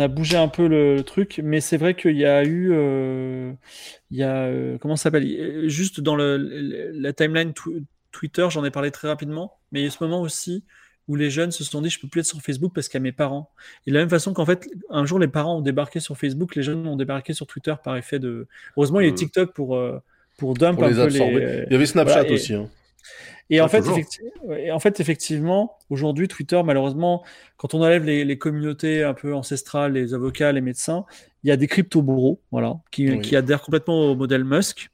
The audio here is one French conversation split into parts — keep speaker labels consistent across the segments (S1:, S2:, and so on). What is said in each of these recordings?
S1: a bougé un peu le, truc, mais c'est vrai qu'il y a eu, euh, il y a, euh, comment ça s'appelle, juste dans le, la timeline Twitter, j'en ai parlé très rapidement, mais il y a ce moment aussi où les jeunes se sont dit, je peux plus être sur Facebook parce qu'il y a mes parents. Et de la même façon qu'en fait, un jour les parents ont débarqué sur Facebook, les jeunes ont débarqué sur Twitter par effet de. Heureusement, il y a hmm. TikTok pour pour dump un peu les.
S2: Il y avait Snapchat aussi. Hein.
S1: Et, en fait, et en fait, effectivement, aujourd'hui, Twitter, malheureusement, quand on enlève les, communautés un peu ancestrales, les avocats, les médecins, il y a des crypto-bourreaux, voilà, qui, adhèrent complètement au modèle Musk.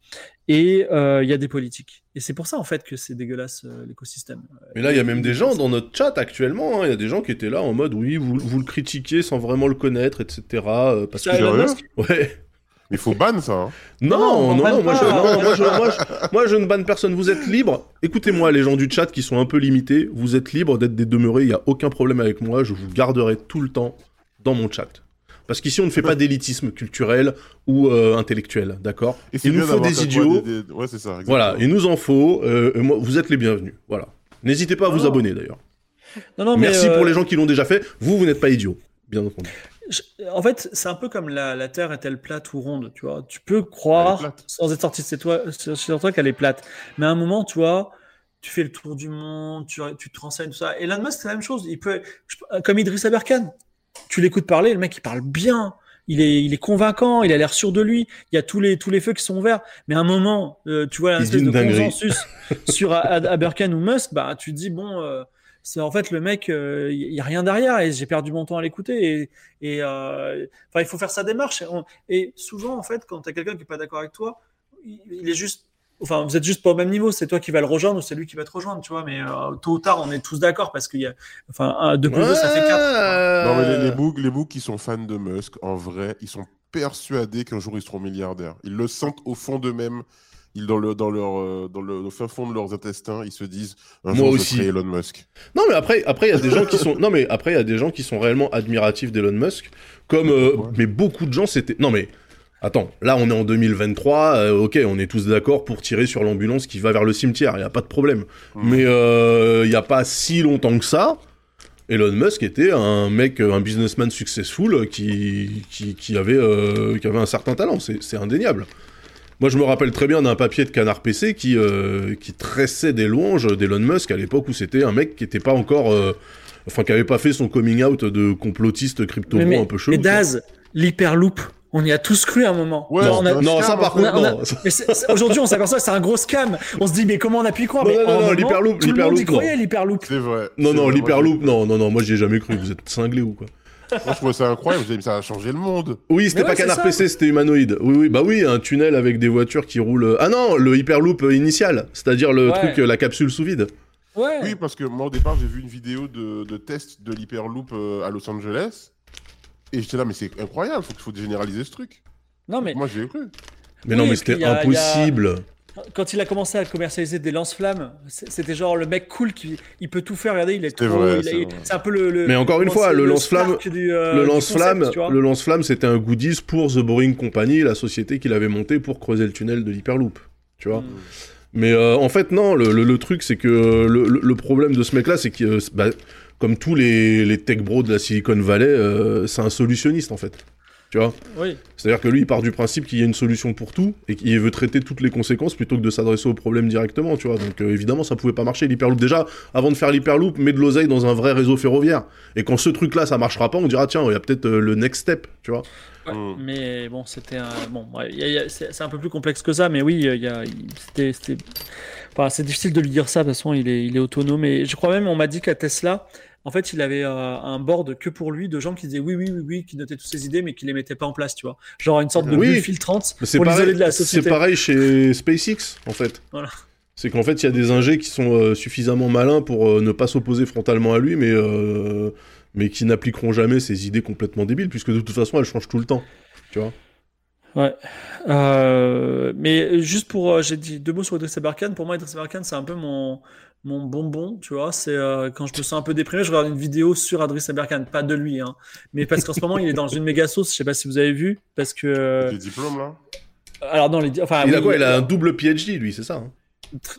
S1: Et euh, il y a des politiques. Et c'est pour ça, en fait, que c'est dégueulasse, euh, l'écosystème.
S2: Mais là, il y a même des gens dans notre chat actuellement, hein. il y a des gens qui étaient là en mode, oui, vous, vous le critiquez sans vraiment le connaître, etc. Euh, parce que... Ouais.
S3: Il faut ban ça. Hein.
S2: Non, non, non, moi, je, moi, je, ne banne personne. Vous êtes libre. Écoutez-moi, les gens du chat qui sont un peu limités, vous êtes libre d'être des demeurés. Il n'y a aucun problème avec moi. Je vous garderai tout le temps dans mon chat. Parce qu'ici, on ne fait pas d'élitisme culturel ou euh, intellectuel, d'accord? Il nous faut des idiots.
S3: Ouais, c'est ça.
S2: Voilà, il nous en faut. Euh, moi, vous êtes les bienvenus. Voilà. N'hésitez pas à vous abonner d'ailleurs. Non, non, Merci pour euh, les gens qui l'ont déjà fait. Vous, vous n'êtes pas idiots, bien entendu
S1: en fait, c'est un peu comme la, Terre est-elle plate ou ronde, tu vois. Tu peux croire, sans être sorti de toi, sur toi qu'elle est plate. Mais à un moment, tu vois, tu fais le tour du monde, tu, tu te renseignes, tout ça. Et Elon Musk, c'est la même chose. Il peut, comme Idriss Aberkan. Tu l'écoutes parler, le mec, il parle bien. Il est, il est convaincant, il a l'air sûr de lui. Il y a tous les, tous les feux qui sont ouverts. Mais à un moment, euh, tu vois un espèce de consensus sur Aberkan ou Musk, bah, tu te dis, bon, euh, c'est en fait le mec, il euh, y a rien derrière et j'ai perdu mon temps à l'écouter. Et, euh, enfin, il faut faire sa démarche. Et, souvent, en fait, quand tu as quelqu'un qui est pas d'accord avec toi, il est juste, enfin, vous êtes juste pas au même niveau. C'est toi qui vas le rejoindre ou c'est lui qui va te rejoindre, tu vois. Mais euh, tôt ou tard, on est tous d'accord parce qu'il y a, enfin, deux plus deux, ça fait quatre.
S3: Non, mais les, les les boucs qui sont fans de Musk, en vrai, ils sont persuadés qu'un jour ils seront milliardaires. Ils le sentent au fond d'eux-mêmes ils, dans, le, dans, leur, euh, dans le fin fond de leurs intestins, ils se disent un Moi aussi. Elon Musk.
S2: Non, mais après, après, il y a des gens qui sont, non, mais après, il y a des gens qui sont réellement admiratifs d'Elon Musk, comme, euh, mais beaucoup de gens, c'était, non, mais, attends, là, on est en 2023, euh, ok, on est tous d'accord pour tirer sur l'ambulance qui va vers le cimetière, il n'y a pas de problème. Mais il n'y a pas si longtemps que ça, Elon Musk était un mec, un businessman successful qui, qui, qui avait, qui avait un certain talent, c'est indéniable. Moi, je me rappelle très bien d'un papier de Canard PC qui, euh, qui tressait des louanges d'Elon Musk à l'époque où c'était un mec qui n'était pas encore. Euh, enfin, qui n'avait pas fait son coming out de complotiste crypto un peu chelou.
S1: Mais Daz, l'hyperloop, on y a tous cru à un moment.
S2: non, ça par contre, non.
S1: Aujourd'hui, on s'aperçoit que c'est un gros scam. On se dit, mais comment on a pu y croire?
S2: Non, non, non, l'hyperloop, l'hyperloop.
S1: l'hyperloop.
S3: C'est vrai.
S2: Non, non, l'hyperloop, non, non, non, moi j'y ai jamais cru. Vous êtes cinglé ou quoi?
S3: Moi, je trouvais ça incroyable. Je ça a changé le monde.
S2: Oui, c'était pas Canard PC, c'était humanoïde. Oui, oui, bah oui, un tunnel avec des voitures qui roulent. Ah non, le Hyperloop initial, c'est-à-dire le truc, la capsule sous vide.
S1: Ouais.
S3: Oui, parce que moi, au départ, j'ai vu une vidéo de, de test de l'Hyperloop euh, à Los Angeles. Et j'étais là, mais c'est incroyable, faut, faut généraliser ce truc.
S1: Non, mais.
S3: Moi, j'ai cru.
S2: Mais non, mais c'était impossible
S1: quand il a commencé à commercialiser des lance-flammes, c'était genre le mec cool qui il peut tout faire. Regardez, il est
S3: trop.
S1: C'est un peu le,
S2: Mais encore une fois, le lance-flamme, euh, le lance-flamme, le lance-flamme, c'était un goodies pour The Boring Company, la société qu'il avait montée pour creuser le tunnel de l'Hyperloop. Tu vois. Hmm. Mais euh, en fait, non. Le, truc, c'est que le, problème de ce mec-là, c'est que, bah, comme tous les, les tech bros de la Silicon Valley, euh, c'est un solutionniste en fait. Tu vois
S1: Oui.
S2: C'est-à-dire que lui, il part du principe qu'il y a une solution pour tout et qu'il veut traiter toutes les conséquences plutôt que de s'adresser au problème directement, tu vois. Donc euh, évidemment, ça pouvait pas marcher l'hyperloop. Déjà, avant de faire l'hyperloop, mets de l'oseille dans un vrai réseau ferroviaire. Et quand ce truc-là, ça marchera pas, on dira tiens, il y a peut-être euh, le next step, tu vois.
S1: Mm. Mais bon, c'était un... bon, c'est un peu plus complexe que ça, mais oui, il y a, c'était, enfin, c'est difficile de lui dire ça. De toute façon, il est, il est autonome. Et je crois même, on m'a dit qu'à Tesla, en fait, il avait euh, un board que pour lui de gens qui disaient oui, oui, oui, oui, qui notaient toutes ses idées, mais qui les mettaient pas en place, tu vois. Genre une sorte de
S2: oui.
S1: bulle filtrante
S2: pour de la société. C'est pareil chez SpaceX, en fait.
S1: Voilà.
S2: C'est qu'en fait, il y a des ingés qui sont euh, suffisamment malins pour euh, ne pas s'opposer frontalement à lui, mais, mais qui n'appliqueront jamais ses idées complètement débiles, puisque de toute façon, elles changent tout le temps. Tu vois
S1: Ouais. mais juste pour. J'ai dit deux mots sur Idriss Aberkan. Pour moi, Idriss Aberkan, c'est un peu mon mon bonbon, tu vois. C'est euh, quand je me sens un peu déprimé, je regarde une vidéo sur Adrien Aberkan, pas de lui, hein, mais parce qu'en ce moment il est dans une méga sauce. Je sais pas si vous avez vu, parce que.
S3: Des diplômes là?
S1: Alors non, les... enfin.
S2: Il a quoi? Il a un double PhD, lui, c'est ça hein?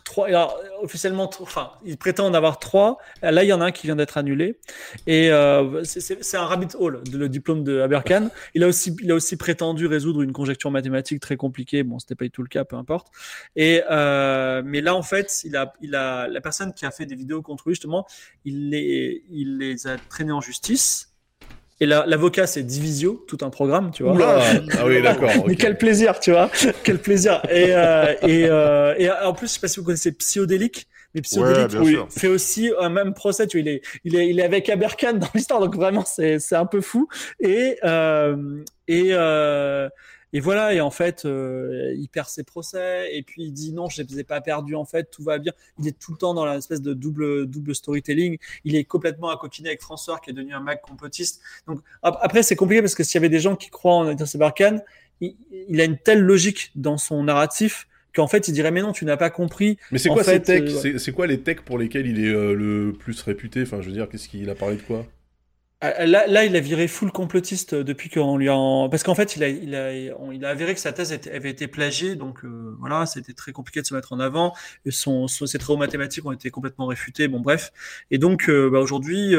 S1: Trois, alors, officiellement, enfin, il prétend en avoir trois. Là, il y en a un qui vient d'être annulé. Et euh, c'est un rabbit hole, de, le diplôme de Aberkan. Il a aussi, il a aussi prétendu résoudre une conjecture mathématique très compliquée. Bon, c'était pas du tout le cas, peu importe. Et euh, mais là, en fait, il a, il a, la personne qui a fait des vidéos contre lui, justement, il les, il les a traînés en justice. Et l'avocat, c'est Divisio, tout un programme, tu vois.
S2: ah oui, d'accord.
S1: Mais quel plaisir, tu vois. quel plaisir. Et, euh, et, euh, et, en plus, je sais pas si vous connaissez Psyodélique. Mais Psyodélique oui, fait aussi un même procès. Tu vois, il, est, il, est, il est avec Aberkan dans l'histoire. Donc vraiment, c'est un peu fou. Et, euh, et, euh, et voilà, et en fait, euh, il perd ses procès, et puis il dit non, je ne les ai pas perdus, en fait, tout va bien. Il est tout le temps dans l'espèce de double, double storytelling. Il est complètement à coquiner avec François, qui est devenu un mec complotiste. Donc, après, c'est compliqué parce que s'il y avait des gens qui croient en Intercebarcan, il, il a une telle logique dans son narratif qu'en fait, il dirait mais non, tu n'as pas compris.
S2: Mais c'est quoi ces techs? euh, C'est quoi les techs pour lesquels il est euh, le plus réputé? Enfin, je veux dire, qu'est-ce qu'il a parlé de quoi?
S1: Là, là, il a viré full complotiste euh, depuis qu'on lui a. Parce qu'en fait, il a, il, a, il a avéré que sa thèse avait été plagiée, donc euh, voilà, c'était très compliqué de se mettre en avant. Et son, ses travaux mathématiques ont été complètement réfutés, bon, bref. Et donc, euh, bah, aujourd'hui,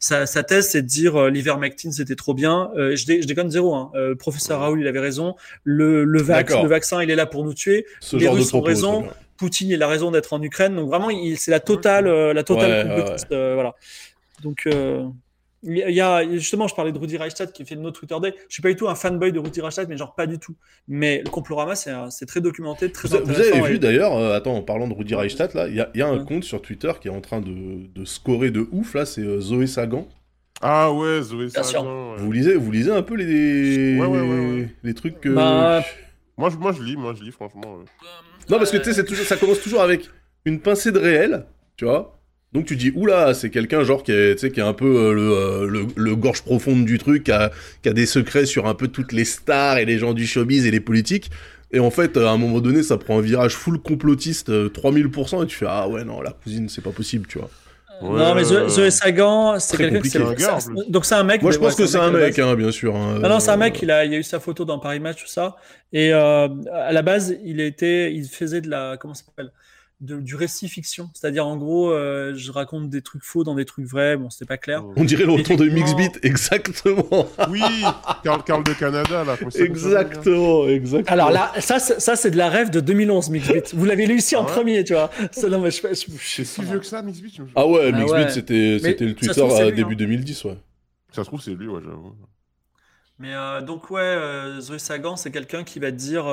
S1: sa, sa, thèse, c'est de dire l'ivermectine, c'était trop bien. je, je, déconne zéro, hein. le professeur Raoul, il avait raison. Le, le, vac, le vaccin, il est là pour nous tuer. Ce Les Russes ont raison. Poutine, il a raison d'être en Ukraine. Donc, vraiment, c'est la totale, la totale complotiste, voilà. Donc. Il y a justement, je parlais de Rudy Reichstadt qui fait notre Twitter Day. Je suis pas du tout un fanboy de Rudy Reichstadt, mais genre pas du tout. Mais le Complorama, c'est très documenté, très
S2: vous, intéressant. Vous avez vu d'ailleurs, euh, attends, en parlant de Rudy Reichstadt, là, il y a, un compte sur Twitter qui est en train de, de scorer de ouf. Là, c'est euh, Zoé Sagan.
S3: Ah ouais, Zoé Sagan.
S2: Vous lisez, vous lisez un peu les, les trucs que.
S3: Bah, moi, je, moi, je lis, moi, je lis, franchement.
S2: Non, parce que tu sais, ça commence toujours avec une pincée de réel, tu vois. Donc tu dis oula, c'est quelqu'un genre qui est, qui est un peu euh, euh, le, le, gorge profonde du truc, qui a, qui a, des secrets sur un peu toutes les stars et les gens du showbiz et les politiques. Et en fait, à un moment donné, ça prend un virage full complotiste, 3000%, euh, et tu fais ah ouais non, la cousine, c'est pas possible, tu vois.
S1: non, mais Zoé Sagan, c'est quelqu'un qui Donc c'est un mec.
S2: Moi, je pense que c'est un mec, hein, bien sûr. Hein,
S1: ah non, c'est un mec. Il a, il a eu sa photo dans Paris Match, tout ça. Et à la base, il était, il faisait de la, comment ça s'appelle? Du récit fiction. C'est-à-dire, en gros, euh, je raconte des trucs faux dans des trucs vrais. Bon, c'était pas clair.
S2: On dirait le retour de Mixbit, exactement.
S3: oui, Carl, Carl de Canada, là.
S2: Exactement, exactement.
S1: Alors là, ça, ça c'est de la rêve de 2011, Mixbit. Vous l'avez lu ici en ah premier, tu vois.
S3: non, mais je, je, si vieux que ça, Mixbit.
S2: Ah ouais, ah Mixbit, c'était le Twitter à début 2010, hein. ouais.
S3: Ça se trouve, c'est lui, ouais, j'avoue.
S1: Mais euh, donc, ouais, euh, Zoé Sagan, c'est quelqu'un qui va te dire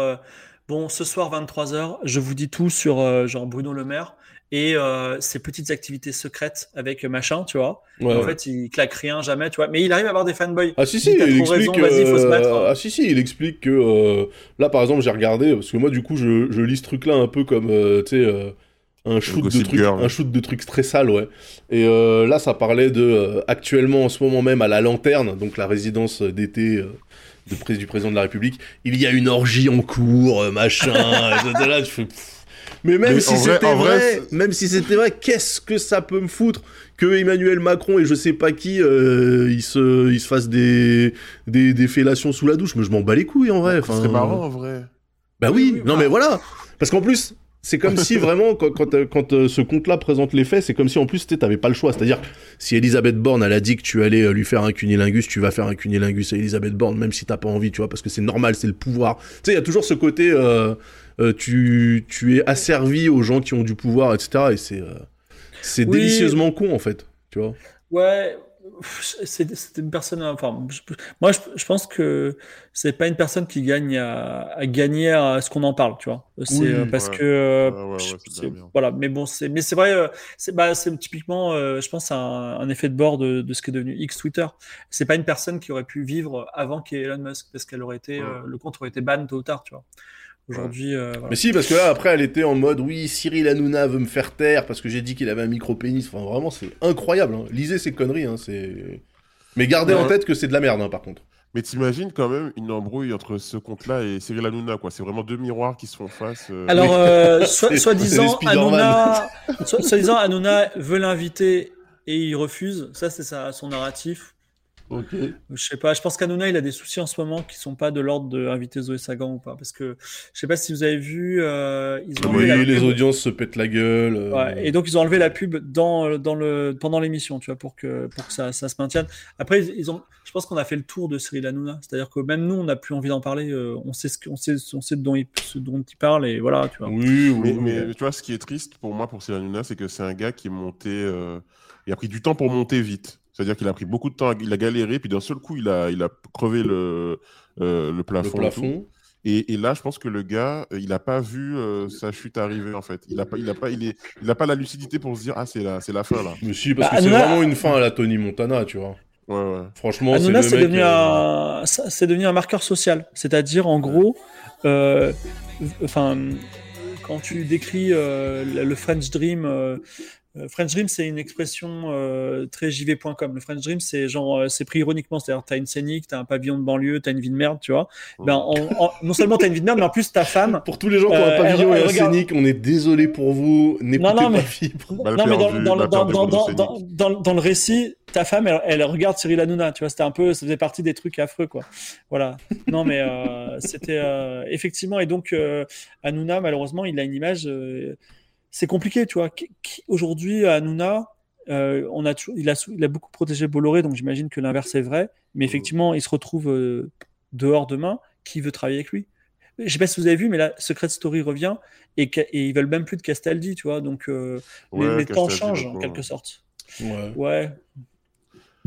S1: Bon, ce soir 23h, je vous dis tout sur euh, genre Bruno Le Maire et euh, ses petites activités secrètes avec machin, tu vois. en fait, il claque rien jamais, tu vois. Mais il arrive à avoir des fanboys.
S2: Ah si si, il, explique. Euh, ah si si, il explique que là, par exemple, j'ai regardé parce que moi, du coup, je, je lis ce truc-là un peu comme, tu sais. un shoot, de trucs, un shoot de trucs très sales, ouais. Et là, ça parlait de actuellement en ce moment même à la Lanterne, donc la résidence d'été de du président de la République, il y a une orgie en cours, euh, machin, là, je fais, mais même si c'était vrai, même si c'était vrai, qu'est-ce que ça peut me foutre que Emmanuel Macron et je sais pas qui, euh, ils se, ils se fassent des, des, des fellations sous la douche, mais je m'en bats les couilles en vrai.
S3: C'est marrant en vrai.
S2: Bah oui, non mais voilà, parce qu'en plus, c'est comme si vraiment, quand, quand, euh, ce compte-là présente les faits, c'est comme si en plus tu n'avais pas le choix. C'est-à-dire, si Elisabeth Borne, elle a dit que tu allais euh, lui faire un cunilingus, tu vas faire un cunilingus à Elisabeth Borne, même si t'as pas envie, tu vois, parce que c'est normal, c'est le pouvoir. Tu sais, il y a toujours ce côté, euh, tu, tu es asservi aux gens qui ont du pouvoir, etc. Et c'est c'est délicieusement con, en fait, tu vois.
S1: Ouais, c'est une personne. Enfin, moi, je, pense que c'est pas une personne qui gagne à, gagner à ce qu'on en parle, tu vois. C'est euh, parce que euh, voilà. Mais bon, c'est mais c'est vrai. Euh, c'est bah, c'est typiquement, je pense, un, un, effet de bord de, de ce qui est devenu X Twitter. C'est pas une personne qui aurait pu vivre avant qu'Elon Musk, parce qu'elle aurait été, le compte aurait été ban tôt ou tard, tu vois. Aujourd'hui. Euh,
S2: Mais si, parce que là, après, elle était en mode oui, Cyril Hanouna veut me faire taire parce que j'ai dit qu'il avait un micro-pénis. Enfin, vraiment, c'est incroyable. Hein. Lisez ces conneries. Hein, c'est... Mais gardez en tête que c'est de la merde, hein, par contre.
S3: Mais t'imagines quand même une embrouille entre ce compte-là et Cyril Hanouna, quoi. C'est vraiment deux miroirs qui se font face.
S1: Euh. Alors, euh, soi-disant, Hanouna, soi-disant, Hanouna veut l'inviter et il refuse. Ça, c'est son narratif. Je sais pas, je pense qu'Anouna il a des soucis en ce moment qui sont pas de l'ordre d'inviter Zoé Sagan ou pas. Parce que je sais pas si vous avez vu. Euh,
S2: ils ont oui, les audiences se pètent la gueule.
S1: Euh. Ouais, et donc ils ont enlevé la pub dans, dans le, pendant l'émission, tu vois, pour que, pour que ça, ça se maintienne. Après, ils ont, je pense qu'on a fait le tour de Cyril Hanouna. C'est-à-dire que même nous, on n'a plus envie d'en parler. Euh, on sait ce qu'on sait, on sait de dont il, ce dont il parle et voilà, tu vois.
S3: Oui, oui. Mais, tu vois, ce qui est triste pour moi, pour Cyril Hanouna, c'est que c'est un gars qui est monté. il a pris du temps pour monter vite. C'est-à-dire qu'il a pris beaucoup de temps, il a galéré, puis d'un seul coup, il a, il a crevé le, euh, le plafond. Le plafond. Et, et, là, je pense que le gars, euh, il n'a pas vu euh, sa chute arriver, en fait. Il n'a pas, il a pas, il est, il a pas la lucidité pour se dire, ah, c'est la, c'est la fin, là.
S2: Mais si, parce bah, que c'est vraiment une fin à la Tony Montana, tu vois.
S3: Ouais, ouais.
S2: Franchement,
S1: c'est devenu, un... c'est devenu un marqueur social. C'est-à-dire, en gros, enfin, quand tu décris le French Dream euh, French Dream, c'est une expression euh, très jv.com. Le French Dream, c'est genre, euh, c'est pris ironiquement. C'est-à-dire, t'as une scénique, t'as un pavillon de banlieue, t'as une vie de merde, tu vois. Ben, non seulement t'as une vie de merde, mais en plus ta femme.
S2: Pour tous les gens qui ont un pavillon et un scénique, on est désolé pour vous. N'écoutez pas mais... fibre.
S1: Non, mais dans, dans, le récit, ta femme, elle, regarde Cyril Hanouna, tu vois. C'était un peu, ça faisait partie des trucs affreux, quoi. Voilà. Non, mais c'était effectivement. Et donc, Hanouna, malheureusement, il a une image c'est compliqué, tu vois. Aujourd'hui, à Nouna, euh, on a il, a, il a beaucoup protégé Bolloré, donc j'imagine que l'inverse est vrai. Mais effectivement, il se retrouve euh, dehors demain. Qui veut travailler avec lui? Je sais pas si vous avez vu, mais la Secret Story revient et, et ils veulent même plus de Castaldi, tu vois. Donc euh, les, temps changent en quelque sorte. Ouais. ouais.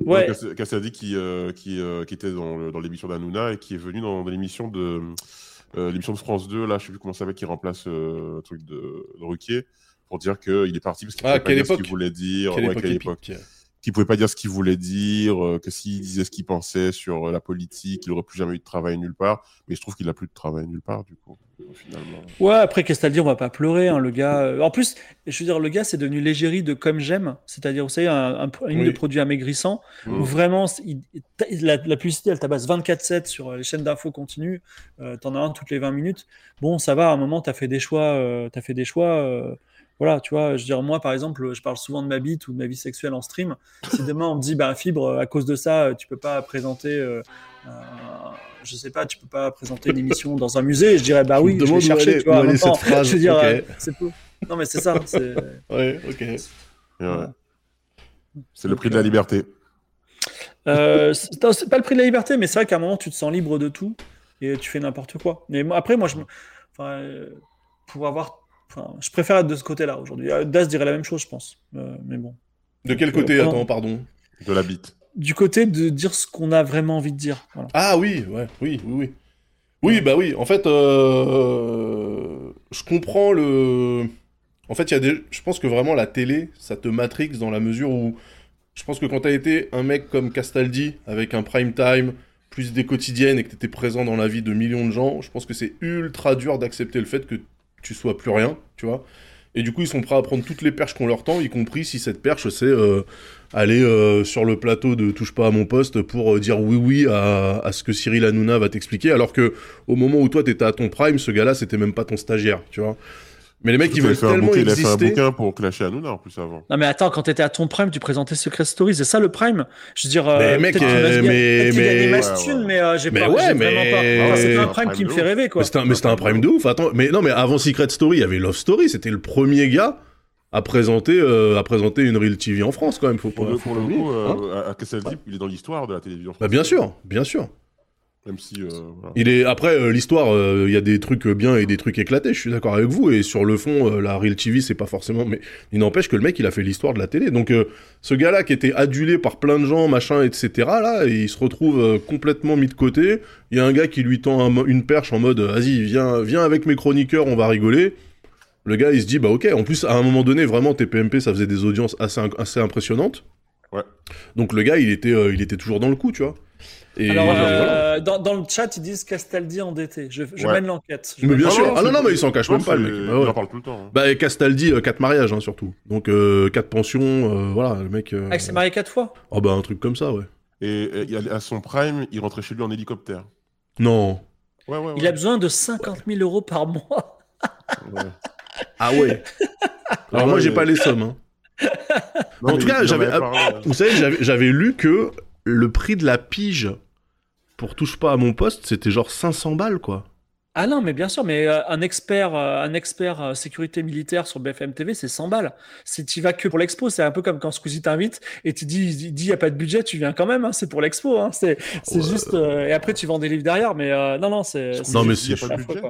S3: Ouais. Castaldi qui, qui, qui, était dans l'émission d'Anouna et qui est venu dans, l'émission de l'émission de France 2, là, je sais plus comment ça va, qui remplace euh, le truc de, de Ruquier, pour dire qu'il est parti parce qu'il ne ah, pas dire ce qu'il voulait dire.
S2: Quelle ouais, époque, quelle époque
S3: Qu'il pouvait pas dire ce qu'il voulait dire, euh, que s'il disait ce qu'il pensait sur la politique, il n'aurait plus jamais eu de travail nulle part. Mais je trouve qu'il n'a plus de travail nulle part, du coup.
S1: Ouais, après, qu'est-ce que dire? On va pas pleurer, hein, le gars. En plus, je veux dire, le gars, c'est devenu l'égérie de Comme J'aime, c'est-à-dire, vous savez, un, un une de produits amaigrissants, mmh. où vraiment, la, publicité, elle tabasse 24-7 sur les chaînes d'infos continues, euh, t'en as un toutes les 20 minutes. Bon, ça va, à un moment, t'as fait des choix, euh, as fait des choix. Euh, voilà, tu vois, je veux dire, moi, par exemple, je parle souvent de ma bite ou de ma vie sexuelle en stream. Si demain on me dit, bah, Fibre, à cause de ça, tu peux pas présenter je sais pas, tu peux pas présenter une émission dans un musée, je dirais bah oui, je vais chercher, tu vois.
S2: cette phrase. Je veux dire, euh,
S1: c'est peu. Non mais c'est ça.
S2: ouais, ok.
S3: C'est le prix de la liberté.
S1: Euh, c'est pas le prix de la liberté, mais c'est vrai qu'à un moment tu te sens libre de tout et tu fais n'importe quoi. Mais après, moi, je, enfin, euh, pour avoir, enfin, je préfère être de ce côté-là aujourd'hui. Das dirait la même chose, je pense. mais bon.
S2: De quel côté Attends, pardon?
S3: De la bite
S1: du côté de dire ce qu'on a vraiment envie de dire.
S2: Ah oui, ouais, oui, oui, oui. Oui, bah oui, en fait, euh, je comprends le... En fait, il y a des... je pense que vraiment la télé, ça te matrix dans la mesure où je pense que quand t'as été un mec comme Castaldi, avec un prime time, plus des quotidiennes, et que t'étais présent dans la vie de millions de gens, je pense que c'est ultra dur d'accepter le fait que tu sois plus rien, tu vois. Et du coup, ils sont prêts à prendre toutes les perches qu'on leur tend, y compris si cette perche, c'est euh, aller euh, sur le plateau de Touche pas à mon poste pour euh, dire oui oui à, ce que Cyril Hanouna va t'expliquer, alors que au moment où toi t'étais à ton prime, ce gars-là, c'était même pas ton stagiaire, tu vois. Mais les mecs, ils veulent tellement
S3: bouquin,
S2: exister.
S3: Il a fait un bouquin pour clasher Hanouna en plus avant.
S1: Non mais attends, quand t'étais à ton prime, tu présentais Secret Story, c'est ça le prime? Je veux dire, euh,
S2: mais mec, euh, mais mais
S1: mais ouais, mais euh, j'ai pas,
S2: ouais, mais...
S1: pas. c'est un prime, qui me fait rêver quoi.
S2: Mais c'était un, prime de ouf. Attends, mais non, mais avant Secret Story, il y avait Love Story. C'était le premier gars à présenter, euh, à présenter une Real TV en France quand même. Faut
S3: pour, le, pour le coup, euh, hein à, il est dans l'histoire de la télévision
S2: française. Bah bien sûr, bien sûr.
S3: Même si. Euh,
S2: il est après euh, l'histoire, il y a des trucs bien et des trucs éclatés. Je suis d'accord avec vous. Et sur le fond, la Real TV, c'est pas forcément. Mais il n'empêche que le mec, il a fait l'histoire de la télé. Donc ce gars-là qui était adulé par plein de gens, machin, etc. Là, il se retrouve complètement mis de côté. Il y a un gars qui lui tend une perche en mode, vas-y, viens, viens avec mes chroniqueurs, on va rigoler. Le gars, il se dit, bah ok, en plus, à un moment donné, vraiment, TPMP, ça faisait des audiences assez, assez impressionnantes.
S3: Ouais.
S2: Donc le gars, il était, euh, il était toujours dans le coup, tu vois.
S1: Et Alors, euh, dans, dans, le chat, ils disent Castaldi endetté. Je, je mène l'enquête.
S2: Mais bien sûr. Ah non, non, mais il s'en cache même pas, le mec.
S3: Bah, il en parle tout le temps. Hein.
S2: Bah, Castaldi, 4 euh, mariages, hein, surtout. Donc, 4 pensions, voilà, le mec.
S1: Ah, il s'est marié 4 fois
S2: Oh, bah, un truc comme ça, ouais.
S3: Et, à son prime, il rentrait chez lui en hélicoptère.
S2: Non.
S3: Ouais, ouais,
S1: Il a besoin de 50 000 euros par mois.
S2: Ah ouais. Alors moi j'ai pas les sommes. Hein. en tout cas, j'avais, ah, vous savez, j'avais, lu que le prix de la pige pour touche pas à mon poste, c'était genre 500 balles, quoi.
S1: Ah non, mais bien sûr, mais euh, un expert, euh, un expert euh, sécurité militaire sur BFM TV, c'est 100 balles. Si tu vas que pour l'expo, c'est un peu comme quand Squeezie t'invite et tu dis, il dit, y a pas de budget, tu viens quand même, hein, c'est pour l'expo, hein, c'est, c'est juste, et après tu vends des livres derrière, mais non, non, c'est,
S2: non, mais
S3: a pas de budget.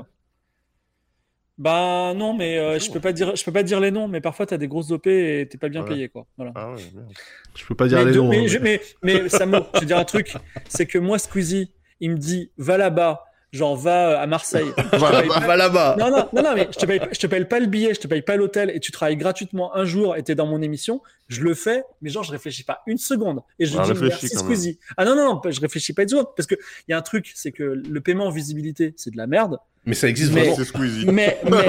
S1: Bah non, mais je peux pas dire, je peux pas dire les noms, mais parfois tu as des grosses OP et t'es pas bien payé, quoi. Voilà.
S3: Ah ouais, merde.
S2: Je peux pas dire les noms.
S1: Mais,
S2: hein.
S1: je, mais, mais Samo, je vais dire un truc, c'est que moi, Squeezie, il me dit, va là-bas, genre va à Marseille.
S2: va, va là-bas.
S1: Non, non, non, non, mais je te, paye, je te paye pas le billet, je te paye pas l'hôtel et tu travailles gratuitement un jour et t'es dans mon émission. Je le fais, mais genre, je réfléchis pas une seconde. Et je
S3: Ah,
S1: dis merci. Squeezie. Ah non, non, non, je réfléchis pas une seconde. Parce que il y a un truc, c'est que le paiement en visibilité, c'est de la merde.
S2: Mais ça existe
S1: Mais-
S2: vraiment.
S1: Mais, mais,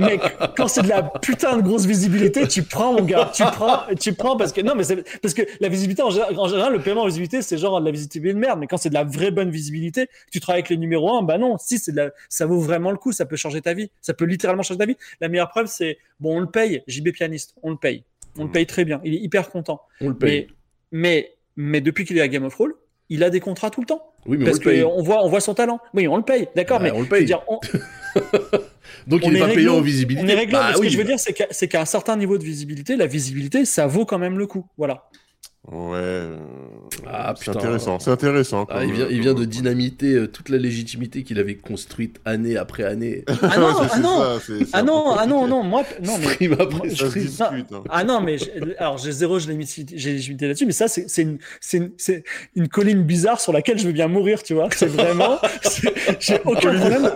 S1: mais quand c'est de la putain de grosse visibilité, tu prends, mon gars. Tu prends, tu prends parce que, non, mais c'est, parce que la visibilité, en général, en général, le paiement en visibilité, c'est genre de la visibilité de merde. Mais quand c'est de la vraie bonne visibilité, tu travailles avec les numéros 1, bah non, si, c'est de la, ça vaut vraiment le coup. Ça peut changer ta vie. Ça peut littéralement changer ta vie. La meilleure preuve, c'est, bon, on le paye. JB pianiste, on le paye. On le
S3: Mm.
S1: paye très bien. Il est hyper content.
S2: On le paye.
S1: Mais, mais, mais depuis qu'il est à Game of Thrones, il a des contrats tout le temps.
S2: Oui, mais
S1: parce
S2: on le paye.
S1: qu'on voit, on voit son talent. Oui, on le paye. D'accord, mais
S2: on le paye.
S1: dire, on-
S2: Donc
S1: on
S2: il est
S1: est
S2: pas payé
S1: réglo.
S2: en visibilité.
S1: on est réglé,
S2: Bah
S1: mais ce
S2: oui.
S1: que je veux dire, c'est qu'à c'est qu'à un certain niveau de visibilité, la visibilité, ça vaut quand même le coup. Voilà.
S3: Ouais. euh,
S2: Ah,
S3: c'est intéressant. C'est intéressant.
S2: Ah, il vient, il vient de
S3: comme-
S2: dynamiter euh, toute la légitimité qu'il avait construite année après année.
S1: Ah non, ah non,
S3: ça, c'est- c'est
S1: ah non, ah non, moi, non, mais.
S2: Stream après
S1: moi,
S3: Ça se
S2: stream.
S3: discute. hein.
S1: Ah non, mais j'ai- alors j'ai zéro j'ai légitimité là-dessus, mais ça c'est c'est une, c'est une, c'est une colline bizarre sur laquelle je veux bien mourir, tu vois. C'est vraiment, c'est- j'ai aucun problème.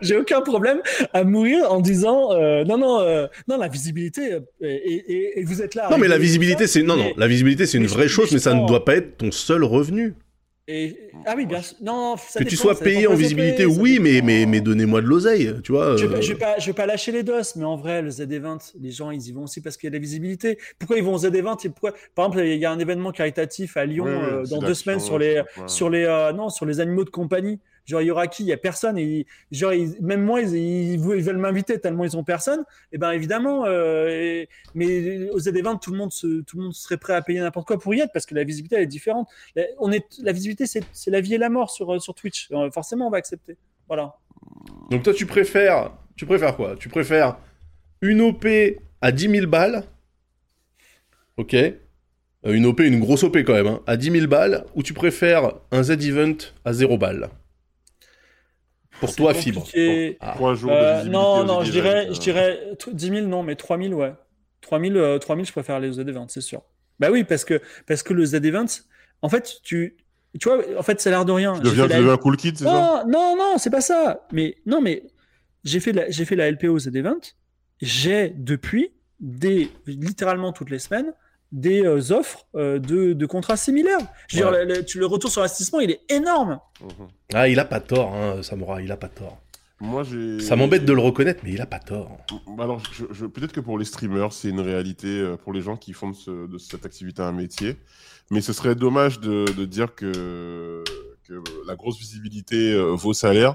S1: J'ai- aucun problème à mourir en disant euh, non non euh, non la visibilité euh, et, et- et vous êtes là.
S2: Non, mais la visibilité, c'est non, non, la visibilité, c'est une vraie chose,
S1: mais
S2: ça ne doit pas être ton seul revenu.
S1: Et, ah oui bien sûr. non ça
S2: Que tu sois
S1: ça
S2: payé en visibilité, oui, mais mais mais donnez-moi de l'oseille, tu vois.
S1: Je,
S2: euh,
S1: vais- pas, je vais pas lâcher les doses, mais en vrai, le ZD20, les gens, ils y vont aussi parce qu'il y a de la visibilité. Pourquoi ils vont au ZD20 et pourquoi... Par exemple, il y a un événement caritatif à Lyon euh, dans deux semaines sur les, sur les, euh, non, sur les animaux de compagnie. Genre, il y aura qui? Il y a personne. Genre, même moi, ils, veulent m'inviter tellement ils ont personne. Et ben évidemment, euh, mais au ZD20, tout le monde tout le monde serait prêt à payer n'importe quoi pour y être parce que la visibilité elle est différente. La, on est, la visibilité, c'est la vie et la mort sur, euh, sur Twitch. Euh, forcément, on va accepter. Voilà.
S2: Donc toi, tu préfères, tu préfères quoi? Tu préfères une OP à 10 000 balles, ok Une OP, une grosse OP quand même, hein, à 10 000 balles, ou tu préfères un Z-Event à 0 balles Pour toi, Fibre. Ah.
S3: Trois jours de
S1: Euh, non,
S3: aux
S1: non, je dirais,
S3: euh,
S1: je dirais t- 10 000, non, mais 3 000, ouais. 3 000, euh, 3 000, je préfère les ZD20, c'est sûr. Bah oui, parce que, parce que le ZD20, en fait, tu, tu vois, en fait, ça a l'air de rien.
S3: Tu deviens,
S1: la-
S3: deviens un cool kid, c'est ça?
S1: non, non, non, c'est pas ça. Mais non, mais j'ai fait la, j'ai fait la LPO ZD20. J'ai depuis des littéralement toutes les semaines des euh, offres euh, de, de contrats similaires. Je veux dire, le, le- tu- le retour sur investissement, il est énorme.
S3: Mhm.
S2: Ah, il a pas tort, hein, Samura, il a pas tort.
S3: Moi, j'ai.
S2: Ça m'embête de le reconnaître, mais il a pas tort.
S3: Alors, je- je- peut-être que pour les streamers, c'est une réalité, euh, pour les gens qui font de, ce- de cette activité un métier. Mais ce serait dommage de, de dire que, que la grosse visibilité euh, vaut salaire,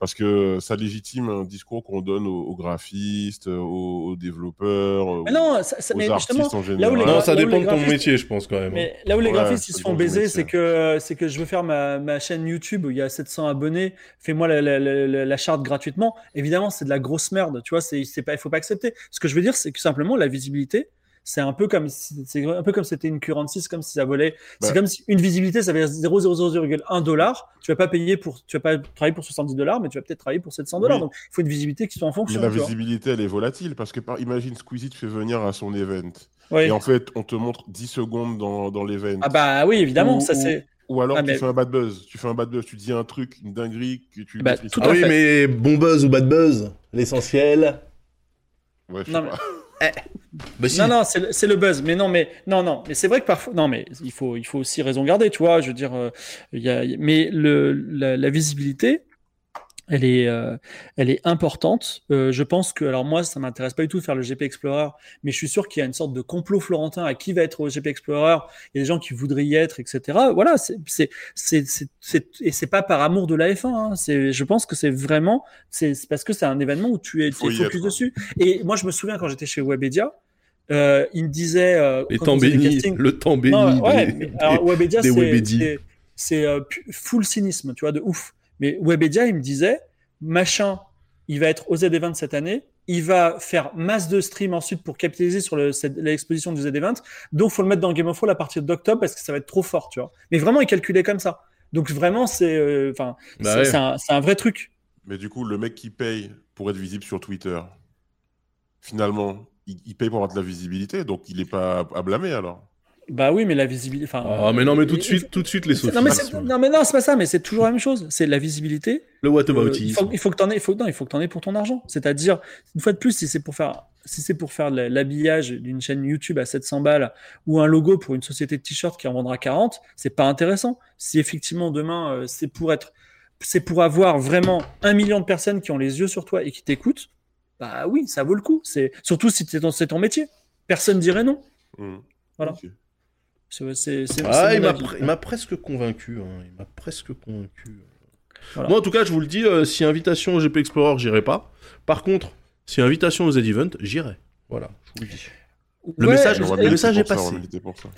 S3: parce que ça légitime un discours qu'on donne aux, aux graphistes, aux, aux développeurs,
S1: Mais
S3: aux,
S1: non, ça, ça-
S3: aux
S1: mais
S3: artistes en
S1: là où
S3: général.
S1: les
S2: Non, ça
S1: où
S2: dépend de ton métier, je pense, quand même.
S1: Mais là où les
S3: Ouais,
S1: graphistes ils se font baiser, c'est que c'est que je veux faire ma, ma chaîne YouTube où il y a 700 abonnés, fais-moi la, la, la, la- la charte gratuitement. Évidemment, c'est de la grosse merde, tu vois. C'est c'est pas, il faut pas accepter. Ce que je veux dire, c'est que simplement la visibilité, c'est un peu comme si- c'est un peu comme si c'était une currency, c'est comme si ça volait. C'est
S3: Bah.
S1: comme si une visibilité, ça dire 0,001 dollar. Tu vas pas payer pour, tu vas pas travailler pour 70 dollars, mais tu vas peut-être travailler pour 700 dollars.
S3: Oui.
S1: Donc, il faut une visibilité qui soit en
S3: Mais
S1: fonction.
S3: la
S1: tu vois.
S3: visibilité, elle est volatile, parce que par, imagine Squeezie te fait venir à son event,
S1: Oui.
S3: et en fait, on te montre 10 secondes dans, dans l'event.
S1: Ah bah oui, évidemment,
S3: Ou-
S1: ça c'est.
S3: Ou alors
S1: Ah,
S3: tu
S1: mais-
S3: fais un bad buzz. Tu fais un bad buzz, tu dis un truc, une dinguerie que tu
S1: Bah, tout
S3: pas.
S1: à
S2: Ah oui,
S1: fait.
S2: mais bon buzz ou bad buzz, l'essentiel.
S3: Ouais, je sais
S1: Non, mais-
S3: pas.
S2: Bah si.
S1: Non, non, c'est le, le buzz. Mais non, mais non, non. Mais c'est vrai que parfois, non, mais il faut, il faut aussi raison garder, tu vois. Je veux dire, euh, y a, mais le, la, la visibilité, elle est, euh, elle est importante. Euh, je pense que, alors moi, ça m'intéresse pas du tout de faire le GP Explorer, mais je suis sûr qu'il y a une sorte de complot florentin à qui va être au GP Explorer. Il y a des gens qui voudraient y être, etc. Voilà, c'est, c'est, c'est, c'est, c'est- et c'est pas par amour de la F1. hein. C'est, je pense que c'est vraiment, c'est c'est parce que c'est un événement où tu es, focus
S3: être.
S1: dessus. Et moi, je me souviens quand j'étais chez Webedia. euh, il me disait. Euh,
S2: le temps béni, le temps béni.
S1: ouais, alors, Webedia, c'est euh, full cynisme, tu vois, de ouf. Mais Webedia, il me disait, machin, il va être aux Z20 cette année, il va faire masse de streams ensuite pour capitaliser sur l'exposition du Z20, donc faut le mettre dans Game of Thrones à partir d'octobre parce que ça va être trop fort, tu vois. Mais vraiment, il calculait comme ça. Donc vraiment, c'est enfin, bah c'est un, un, vrai truc.
S3: Mais du coup, le mec qui paye pour être visible sur Twitter, finalement, il, paye pour avoir de la visibilité, donc il n'est pas à blâmer alors.
S1: Bah oui, mais la visibilité. Enfin,
S2: ah, mais non, mais tout de suite, tout de suite les
S1: sophismes. Non, mais, non, mais non, c'est pas ça, mais c'est toujours la même chose. C'est la visibilité.
S2: Le what about
S1: euh, il, faut, il faut que t'en aies, il faut, non, il faut que t'en aies pour ton argent. C'est-à-dire, une fois de plus, si c'est pour faire, si c'est pour faire l'habillage d'une chaîne YouTube à 700 balles ou un logo pour une société de t-shirts qui en vendra 40, c'est pas intéressant. Si effectivement demain, euh, c'est pour être, c'est pour avoir vraiment un million de personnes qui ont les yeux sur toi et qui t'écoutent, bah oui, ça vaut le coup. C'est surtout si c'est ton, ton métier. Personne dirait non. Mmh. Voilà.
S2: Ah, il m'a, presque convaincu. Hein. Il m'a presque convaincu. Moi, en tout cas, je vous le dis, euh, si invitation au GP Explorer, j'irai pas. Par contre, si invitation aux Z-Event, j'irai. Voilà, je vous le dis. Le message, le message est passé.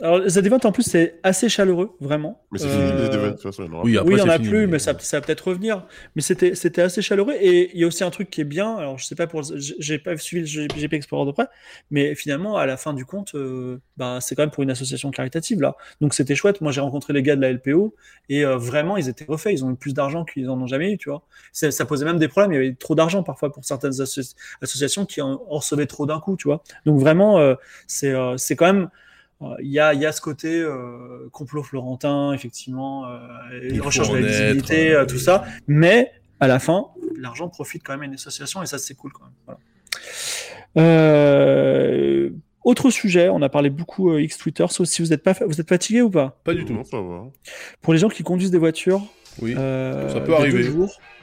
S1: Alors, les event en plus, c'est assez chaleureux, vraiment.
S3: Mais c'est fini les de toute façon.
S1: Oui, il n'y en a plus, mais ça, ça va peut-être revenir. Mais c'était, c'était assez chaleureux. Et il y a aussi un truc qui est bien. Alors, je sais pas pour, j'ai pas suivi le GP Explorer de près, mais finalement, à la fin du compte, euh, bah, c'est quand même pour une association caritative, là. Donc, c'était chouette. Moi, j'ai rencontré les gars de la LPO et euh, vraiment, ils étaient refaits. Ils ont eu plus d'argent qu'ils en ont jamais eu, tu vois. Ça, posait même des problèmes. Il y avait trop d'argent parfois pour certaines associations qui en, recevaient trop d'un coup, tu vois. Donc, vraiment, euh, c'est euh, c'est quand même euh, il y a, y a, ce côté euh, complot florentin, effectivement, euh, recherche de la visibilité, tout ça. Mais à la fin, l'argent profite quand même à une association et ça, c'est cool quand même. Voilà. autre sujet, on a parlé beaucoup X Twitter, sauf si vous êtes pas, vous êtes fatigué ou pas?
S2: Pas du tout.
S3: ça va.
S1: Pour les gens qui conduisent des voitures,
S2: oui, ça peut arriver.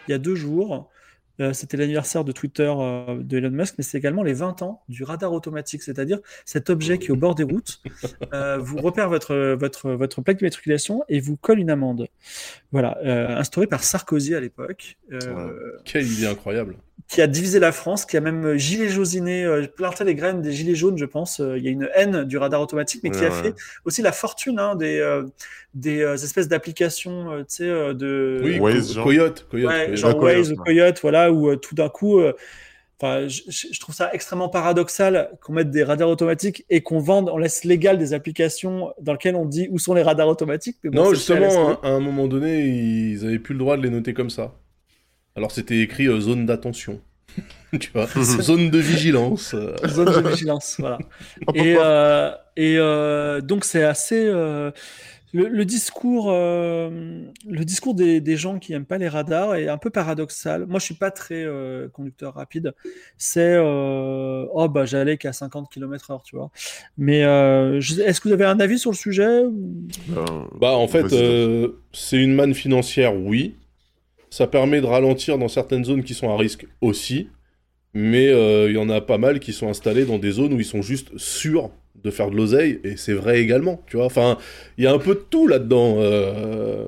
S1: il y a deux jours, euh, c'était l'anniversaire de Twitter euh, de Elon Musk, mais c'est également les 20 ans du radar automatique, c'est-à-dire cet objet qui est au bord des routes euh, vous repère votre, votre, votre plaque d'immatriculation et vous colle une amende. Voilà, instauré par Sarkozy à l'époque.
S2: Quelle idée incroyable
S1: qui a divisé la France, qui a même gilet jausiné, euh, planté les graines des gilets jaunes, je pense. Il y a une haine du radar automatique, mais qui a fait aussi la fortune hein, des, des espèces d'applications, tu sais, de...
S2: Oui, Waze, Coyote.
S1: Coyote, ouais, genre Waze, Coyote, voilà, où tout d'un coup... Enfin, je, trouve ça extrêmement paradoxal qu'on mette des radars automatiques et qu'on vende, on laisse légal des applications dans lesquelles on dit où sont les radars automatiques.
S2: non, justement, à, un moment donné, ils avaient plus le droit de les noter comme ça. Alors c'était écrit euh, zone d'attention. tu vois, zone de vigilance.
S1: zone de vigilance, voilà. et, euh, et euh, donc c'est assez le, discours, le discours des, gens qui aiment pas les radars est un peu paradoxal. Moi, je suis pas très conducteur rapide. C'est oh bah j'allais qu'à 50 km/h, tu vois. Mais est-ce que vous avez un avis sur le sujet
S2: Bah en fait, c'est une manne financière, oui. Ça permet de ralentir dans certaines zones qui sont à risque aussi. Mais euh, il y en a pas mal qui sont installés dans des zones où ils sont juste sûrs de faire de l'oseille. Et c'est vrai également, tu vois. Enfin, il y a un peu de tout là-dedans. Euh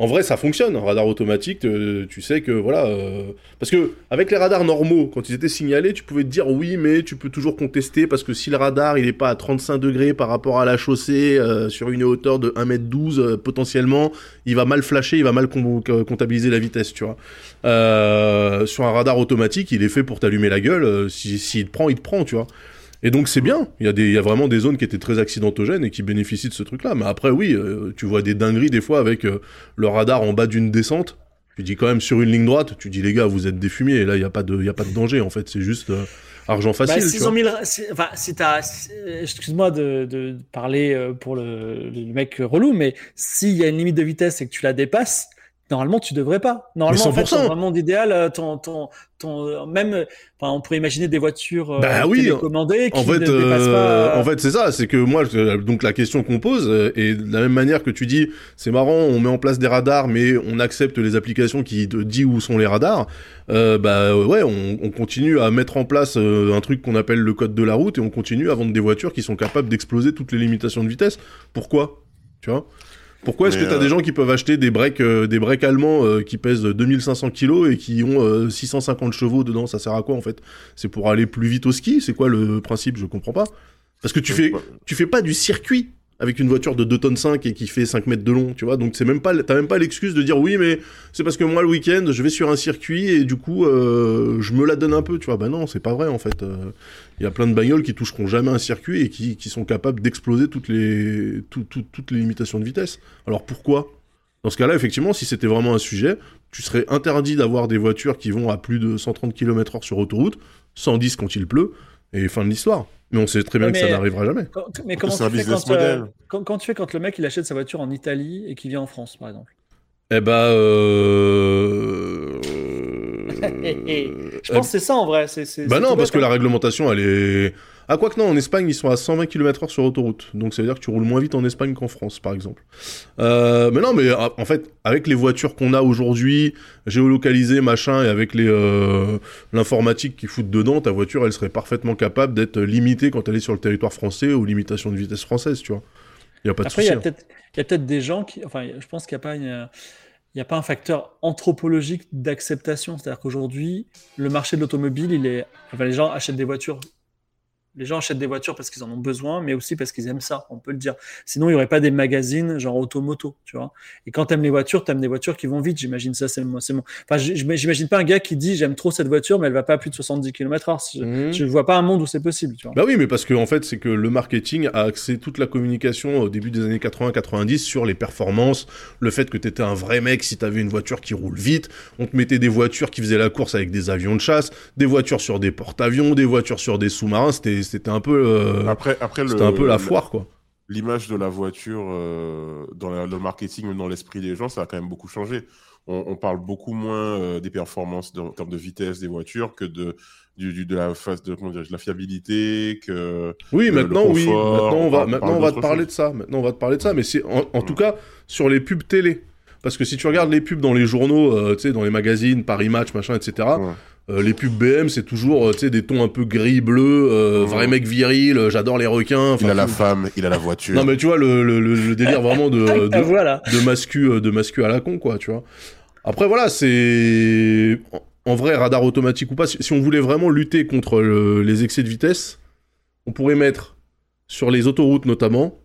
S2: en vrai, ça fonctionne. Un radar automatique, euh, tu sais que voilà. Euh, parce que avec les radars normaux, quand ils étaient signalés, tu pouvais te dire oui, mais tu peux toujours contester parce que si le radar il est pas à 35 degrés par rapport à la chaussée euh, sur une hauteur de 1m12, potentiellement, il va mal flasher, il va mal comptabiliser la vitesse, tu vois. sur un radar automatique, il est fait pour t'allumer la gueule. S'il si, te prend, il te prend, tu vois. Et donc c'est bien, il y, a des, il y a vraiment des zones qui étaient très accidentogènes et qui bénéficient de ce truc-là. Mais après oui, euh, tu vois des dingueries des fois avec euh, le radar en bas d'une descente. Tu dis quand même sur une ligne droite, tu dis les gars, vous êtes des fumiers, et là il n'y a, pas de, y a pas de danger en fait, c'est juste euh, argent facile. Bah,
S1: 600 000, enfin, si excuse-moi de, de, parler pour le, le mec relou, mais s'il y a une limite de vitesse et que tu la dépasses, Normalement, tu devrais pas. Normalement, en fait, dans un monde idéal, ton, ton, ton, même, enfin, on pourrait imaginer des voitures euh,
S2: bah oui,
S1: télécommandées qui
S2: en fait,
S1: ne dépassent pas.
S2: Euh, en fait, c'est ça. C'est que moi, donc la question qu'on pose, euh, et de la même manière que tu dis, c'est marrant, on met en place des radars, mais on accepte les applications qui te disent où sont les radars. Euh, bah ouais, on, on, continue à mettre en place un truc qu'on appelle le code de la route, et on continue à vendre des voitures qui sont capables d'exploser toutes les limitations de vitesse. Pourquoi? Tu vois? Pourquoi est-ce que tu as des euh, gens qui peuvent acheter des breaks, euh, des breaks allemands euh, qui pèsent 2500 kg et qui ont 650 chevaux dedans? Ça sert à quoi en fait? C'est pour aller plus vite au ski? C'est quoi le principe? Je comprends pas. Parce que tu fais, tu fais pas du circuit avec une voiture de 2 tonnes 5 et qui fait 5 mètres de long, tu vois. Donc c'est même pas, t'as même pas l'excuse de dire oui, mais c'est parce que moi le week-end je vais sur un circuit et du coup euh, je me la donne un peu, tu vois. Bah non, c'est pas vrai en fait. Euh. Il y a plein de bagnoles qui toucheront jamais un circuit et qui, qui sont capables d'exploser toutes les, toutes les limitations de vitesse. Alors pourquoi? Dans ce cas-là, effectivement, si c'était vraiment un sujet, tu serais interdit d'avoir des voitures qui vont à plus de 130 km/h sur autoroute, 110 quand il pleut, et fin de l'histoire. Mais on sait très bien que ça n'arrivera jamais.
S1: mais comment tu, fais quand, euh, quand, tu fais quand le mec il achète sa voiture en Italie et qu'il vient en France, par exemple
S2: Eh bah. Euh...
S1: Je pense que c'est ça en vrai.
S2: bah non, parce que la réglementation elle est. Ah, quoi que non, en Espagne, ils sont à 120 km/h sur autoroute. Donc ça veut dire que tu roules moins vite en Espagne qu'en France, par exemple. Euh, mais non, mais ah, en fait, avec les voitures qu'on a aujourd'hui, géolocalisées, machin, et avec les euh, l'informatique qui foutent dedans, ta voiture, elle serait parfaitement capable d'être limitée quand elle est sur le territoire français aux limitations de vitesse française, tu vois. Il n'y a pas de souci.
S1: Après, il y a peut-être des gens qui. Enfin, je pense qu'il n'y a pas une il n'y a pas un facteur anthropologique d'acceptation. C'est-à-dire qu'aujourd'hui, le marché de l'automobile, il est, enfin, les gens achètent des voitures les gens achètent des voitures parce qu'ils en ont besoin, mais aussi parce qu'ils aiment ça, on peut le dire. Sinon, il n'y aurait pas des magazines genre automoto, tu vois. Et quand tu aimes les voitures, tu aimes des voitures qui vont vite, j'imagine ça, c'est moi. Bon. Enfin, j'imagine pas un gars qui dit j'aime trop cette voiture, mais elle va pas à plus de 70 km/h. Je ne mmh. vois pas un monde où c'est possible, tu vois.
S2: Bah oui, mais parce que en fait, c'est que le marketing a axé toute la communication au début des années 80-90 sur les performances, le fait que tu étais un vrai mec si tu avais une voiture qui roule vite. On te mettait des voitures qui faisaient la course avec des avions de chasse, des voitures sur des porte-avions, des voitures sur des sous-marins. C'était c'était un peu euh,
S3: après après
S2: c'était un peu la foire quoi.
S3: L'image de la voiture euh, dans le marketing dans l'esprit des gens ça a quand même beaucoup changé. On, parle beaucoup moins euh, des performances en termes de vitesse des voitures que de du, de la phase de comment dire, la fiabilité que
S2: oui maintenant oui maintenant on va maintenant on va te parler de ça maintenant on va te parler de ça mais c'est en, tout cas sur les pubs télé. Parce que si tu regardes les pubs dans les journaux, tu sais, dans les magazines, Paris Match, machin, etc., euh, les pubs BM, c'est toujours euh, tu sais des tons un peu gris bleu, euh, vrai mec viril. J'adore les requins.
S3: Il a la femme, il a la voiture.
S2: non mais tu vois le, le, le délire vraiment de de, voilà. de mascu de mascu à la con quoi, tu vois. Après voilà, c'est en vrai radar automatique ou pas. Si, on voulait vraiment lutter contre les excès de vitesse, on pourrait mettre sur les autoroutes notamment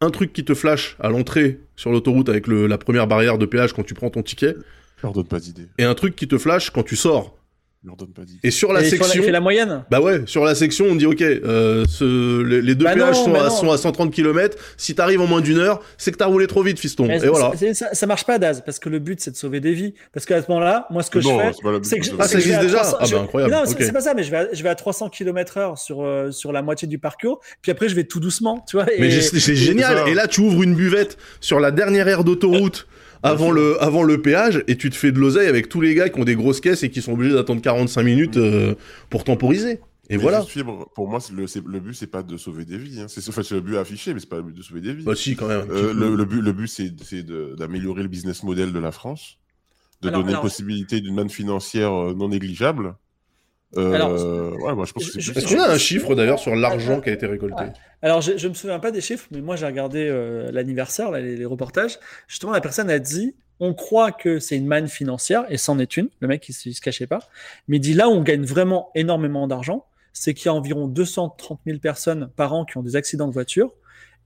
S2: un truc qui te flash à l'entrée sur l'autoroute avec la première barrière de péage quand tu prends ton ticket
S3: leur donne pas d'idée.
S2: Et un truc qui te flash quand tu sors.
S3: Leur donne pas d'idée.
S2: Et sur la section. Sur
S1: la, la moyenne?
S2: Bah ouais, sur la section, on dit ok, euh, ce, les, deux bah péages sont, à, sont, à, 130 km. Si t'arrives en moins d'une heure, c'est que t'as roulé trop vite, fiston. et voilà.
S1: Ça, ça, marche pas, Daz, parce que le but c'est de sauver des vies. Parce qu'à ce moment-là, moi ce que je fais.
S2: C'est que ah, ça existe déjà? Ah bah incroyable.
S1: Non, c'est pas ça, mais je vais à, je vais à 300 km/h sur, euh, sur la moitié du parcours. Puis après, je vais tout doucement, tu vois.
S2: Mais c'est génial. Et là, tu ouvres une buvette sur la dernière aire d'autoroute avant le, avant le péage et tu te fais de l'oseille avec tous les gars qui ont des grosses caisses et qui sont obligés d'attendre 45 minutes euh, pour temporiser. Et voilà.
S3: pour moi, le, le but, c'est pas de sauver des vies. Hein. C'est en le but affiché, mais c'est pas le but de sauver des vies.
S2: Bah, si, quand même.
S3: Euh, le, but, le but c'est d'améliorer le business model de la France, de donner la possibilité d'une manne financière euh, non négligeable
S2: euh, ouais, moi, je pense que Est-ce qu'on a un chiffre d'ailleurs sur l'argent qui a été récolté
S1: Alors, je, ne me souviens pas des chiffres, mais moi j'ai regardé euh, l'anniversaire, les, reportages. Justement, la personne a dit on croit que c'est une manne financière, et c'en est une, le mec il, ne se cachait pas. Mais il dit là où on gagne vraiment énormément d'argent, c'est qu'il y a environ 230 000 personnes par an qui ont des accidents de voiture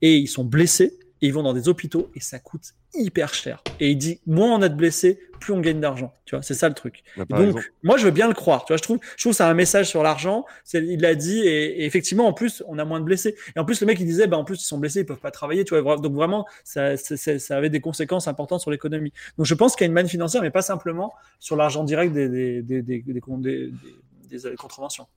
S1: et ils sont blessés et ils vont dans des hôpitaux et ça coûte hyper cher. Et il dit, moins on a de blessés, plus on gagne d'argent. Tu vois, c'est ça le truc. Bah, donc, moi, je veux bien le croire. Tu vois, je trouve, je trouve c'est un message sur l'argent. Il l'a dit et, effectivement, en plus, on a moins de blessés. Et en plus, le mec, il disait, bah, en plus, ils sont blessés, ils peuvent pas travailler. Tu vois, donc vraiment, ça, ça avait des conséquences importantes sur l'économie. Donc, je pense qu'il y a une manne financière, mais pas simplement sur l'argent direct des, des, des, des, des contraventions.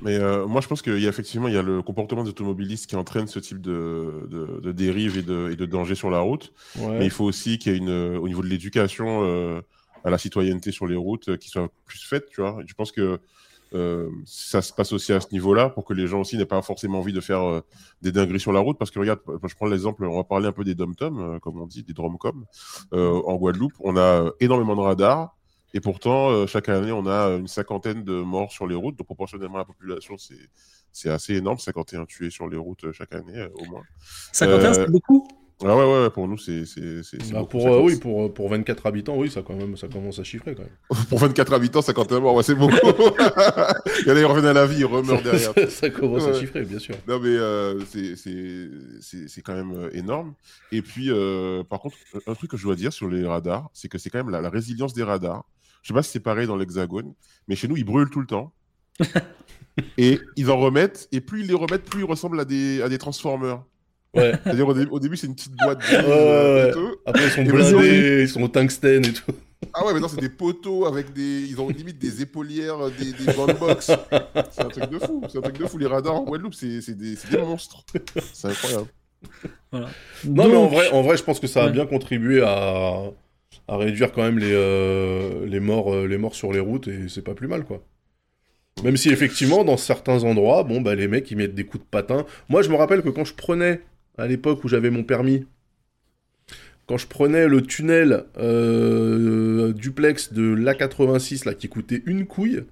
S3: Mais euh, moi, je pense qu'il y a effectivement il y a le comportement des automobilistes qui entraîne ce type de, de, dérive et de, et de, danger sur la route. Mais il faut aussi qu'il y ait une, au niveau de l'éducation euh, à la citoyenneté sur les routes euh, qui soit plus faite. Tu vois je pense que ça se passe aussi à ce niveau-là pour que les gens aussi n'aient pas forcément envie de faire des dingueries sur la route. Parce que regarde, je prends l'exemple, on va parler un peu des dom-tom, comme on dit, des dromcom. en Guadeloupe, on a énormément de radars et pourtant, euh, chaque année, on a une cinquantaine de morts sur les routes. Donc, proportionnellement à la population, c'est assez énorme. 51 tués sur les routes euh, chaque année, euh, au moins.
S1: 51, c'est beaucoup?
S3: Ah ouais, ouais, pour nous, c'est.
S2: Bah pour, euh, oui, pour, pour 24 habitants, oui, ça, quand même, ça commence à chiffrer quand même.
S3: pour 24 habitants, 51 morts, ouais, c'est beaucoup. il y en a, ils reviennent à la vie, ils remeurent derrière.
S2: ça, commence à chiffrer, bien sûr.
S3: Non, mais euh, c'est quand même euh, énorme. Et puis, euh, par contre, un truc que je dois dire sur les radars, c'est que c'est quand même la, la, résilience des radars. Je sais pas si c'est pareil dans l'Hexagone, mais chez nous, ils brûlent tout le temps. et ils en remettent, et plus ils les remettent, plus ils ressemblent à des, à des transformers.
S2: Ouais.
S3: C'est-à-dire au, début, c'est une petite boîte.
S2: De... Ouais, ouais. Après, ils sont blindés, ils sont au tungstène et tout.
S3: Ah ouais, mais non, c'est des poteaux avec des. Ils ont limite des épaulières, des, des box. C'est un truc de fou. C'est un truc de fou. Les radars en Guadeloupe, c'est des, des monstres. C'est incroyable.
S2: Voilà. Non, mais en vrai, en vrai, je pense que ça a bien contribué à, à réduire quand même les, euh, morts, euh, les morts sur les routes et c'est pas plus mal, quoi. Même si effectivement, dans certains endroits, bon, bah, les mecs, ils mettent des coups de patin. Moi, je me rappelle que quand je prenais, à l'époque où j'avais mon permis, quand je prenais le tunnel euh, duplex de l'A86, là, qui coûtait une couille,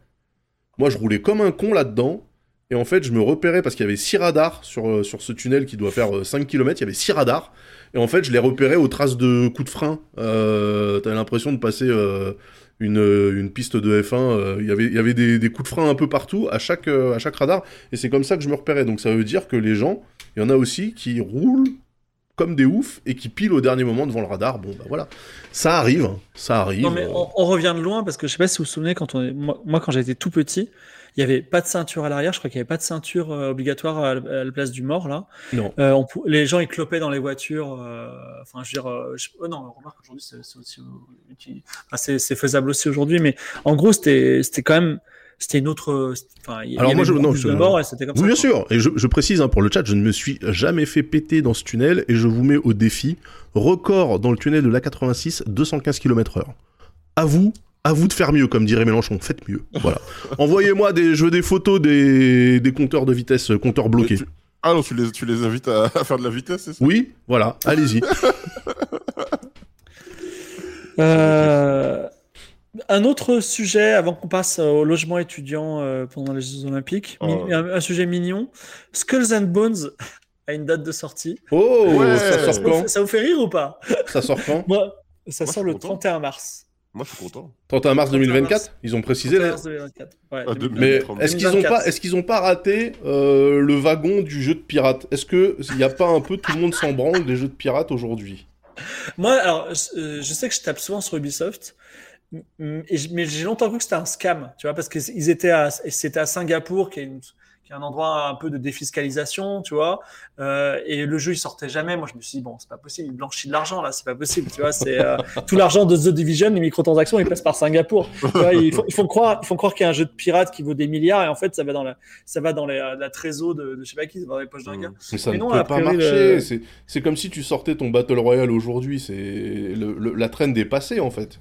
S2: moi, je roulais comme un con là-dedans. Et en fait, je me repérais parce qu'il y avait 6 radars sur, sur ce tunnel qui doit faire 5 euh, km. Il y avait 6 radars. Et en fait, je les repérais aux traces de coups de frein. Euh, T'avais l'impression de passer euh, une, une, piste de F1. Euh, y il y avait des, coups de frein un peu partout à chaque, à chaque radar. Et c'est comme ça que je me repérais. Donc ça veut dire que les gens, il y en a aussi qui roulent comme des oufs et qui pilent au dernier moment devant le radar. Bon, bah voilà. Ça arrive. Ça arrive.
S1: Non, mais on, on revient de loin parce que je sais pas si vous vous souvenez, quand on est... moi, moi quand j'étais tout petit, il n'y avait pas de ceinture à l'arrière. Je crois qu'il n'y avait pas de ceinture euh, obligatoire à, la place du mort là.
S2: Non.
S1: Euh, on, les gens ils clopaient dans les voitures. Euh, enfin, je veux dire, je, oh non, remarque aujourd'hui c'est aussi, enfin, c'est faisable aussi aujourd'hui, mais en gros c'était c'était quand même c'était une autre. Enfin,
S2: Alors moi, je, non,
S1: je, mort, et comme
S2: oui,
S1: ça,
S2: bien
S1: quoi.
S2: sûr. Et je, je, précise hein, pour le chat, je ne me suis jamais fait péter dans ce tunnel et je vous mets au défi record dans le tunnel de l'A86, 215 km/h. À vous à vous de faire mieux, comme dirait Mélenchon. Faites mieux. Voilà. Envoyez-moi des, je veux des photos des, des compteurs de vitesse, compteurs bloqués.
S3: Tu... Ah non, tu les, tu les invites à, à faire de la vitesse, c'est ça?
S2: Oui, voilà. Allez-y.
S1: euh... Un autre sujet, avant qu'on passe au logement étudiant euh, pendant les Jeux Olympiques, oh. un, un, sujet mignon. Skulls and Bones a une date de sortie.
S2: Oh, ouais, ça sort quand?
S1: Ça vous fait rire ou pas?
S2: Ça sort quand?
S1: Moi, ça Moi, sort le content. 31 mars.
S3: Moi, je suis content.
S2: 31 mars 2024 mars. Ils ont précisé
S1: 31 mars 2024. Ouais,
S3: ah,
S2: Mais est-ce qu'ils ont pas, est-ce qu'ils ont pas raté euh, le wagon du jeu de pirate Est-ce que il n'y a pas un peu tout le monde s'en branle des jeux de pirates aujourd'hui?
S1: Moi, alors, je, je, sais que je tape souvent sur Ubisoft, mais j'ai longtemps cru que c'était un scam, tu vois, parce qu'ils étaient à, c'était à Singapour, qui est une qui est un endroit un peu de défiscalisation, tu vois. Euh, et le jeu, il sortait jamais. Moi, je me suis dit, bon, c'est pas possible, il blanchit de l'argent, là, c'est pas possible, tu vois. C'est euh, tout l'argent de The Division, les microtransactions, ils passent par Singapour. Tu vois, ils, font, ils font croire, ils font croire qu'il y a un jeu de pirate qui vaut des milliards, et en fait, ça va dans la, ça va dans les, la trésor de, de je sais pas qui, dans les poches d'un gars.
S2: Mais ça Mais non, ne peut pas marcher. Le... C'est comme si tu sortais ton Battle Royale aujourd'hui. C'est la traîne est passée, en fait.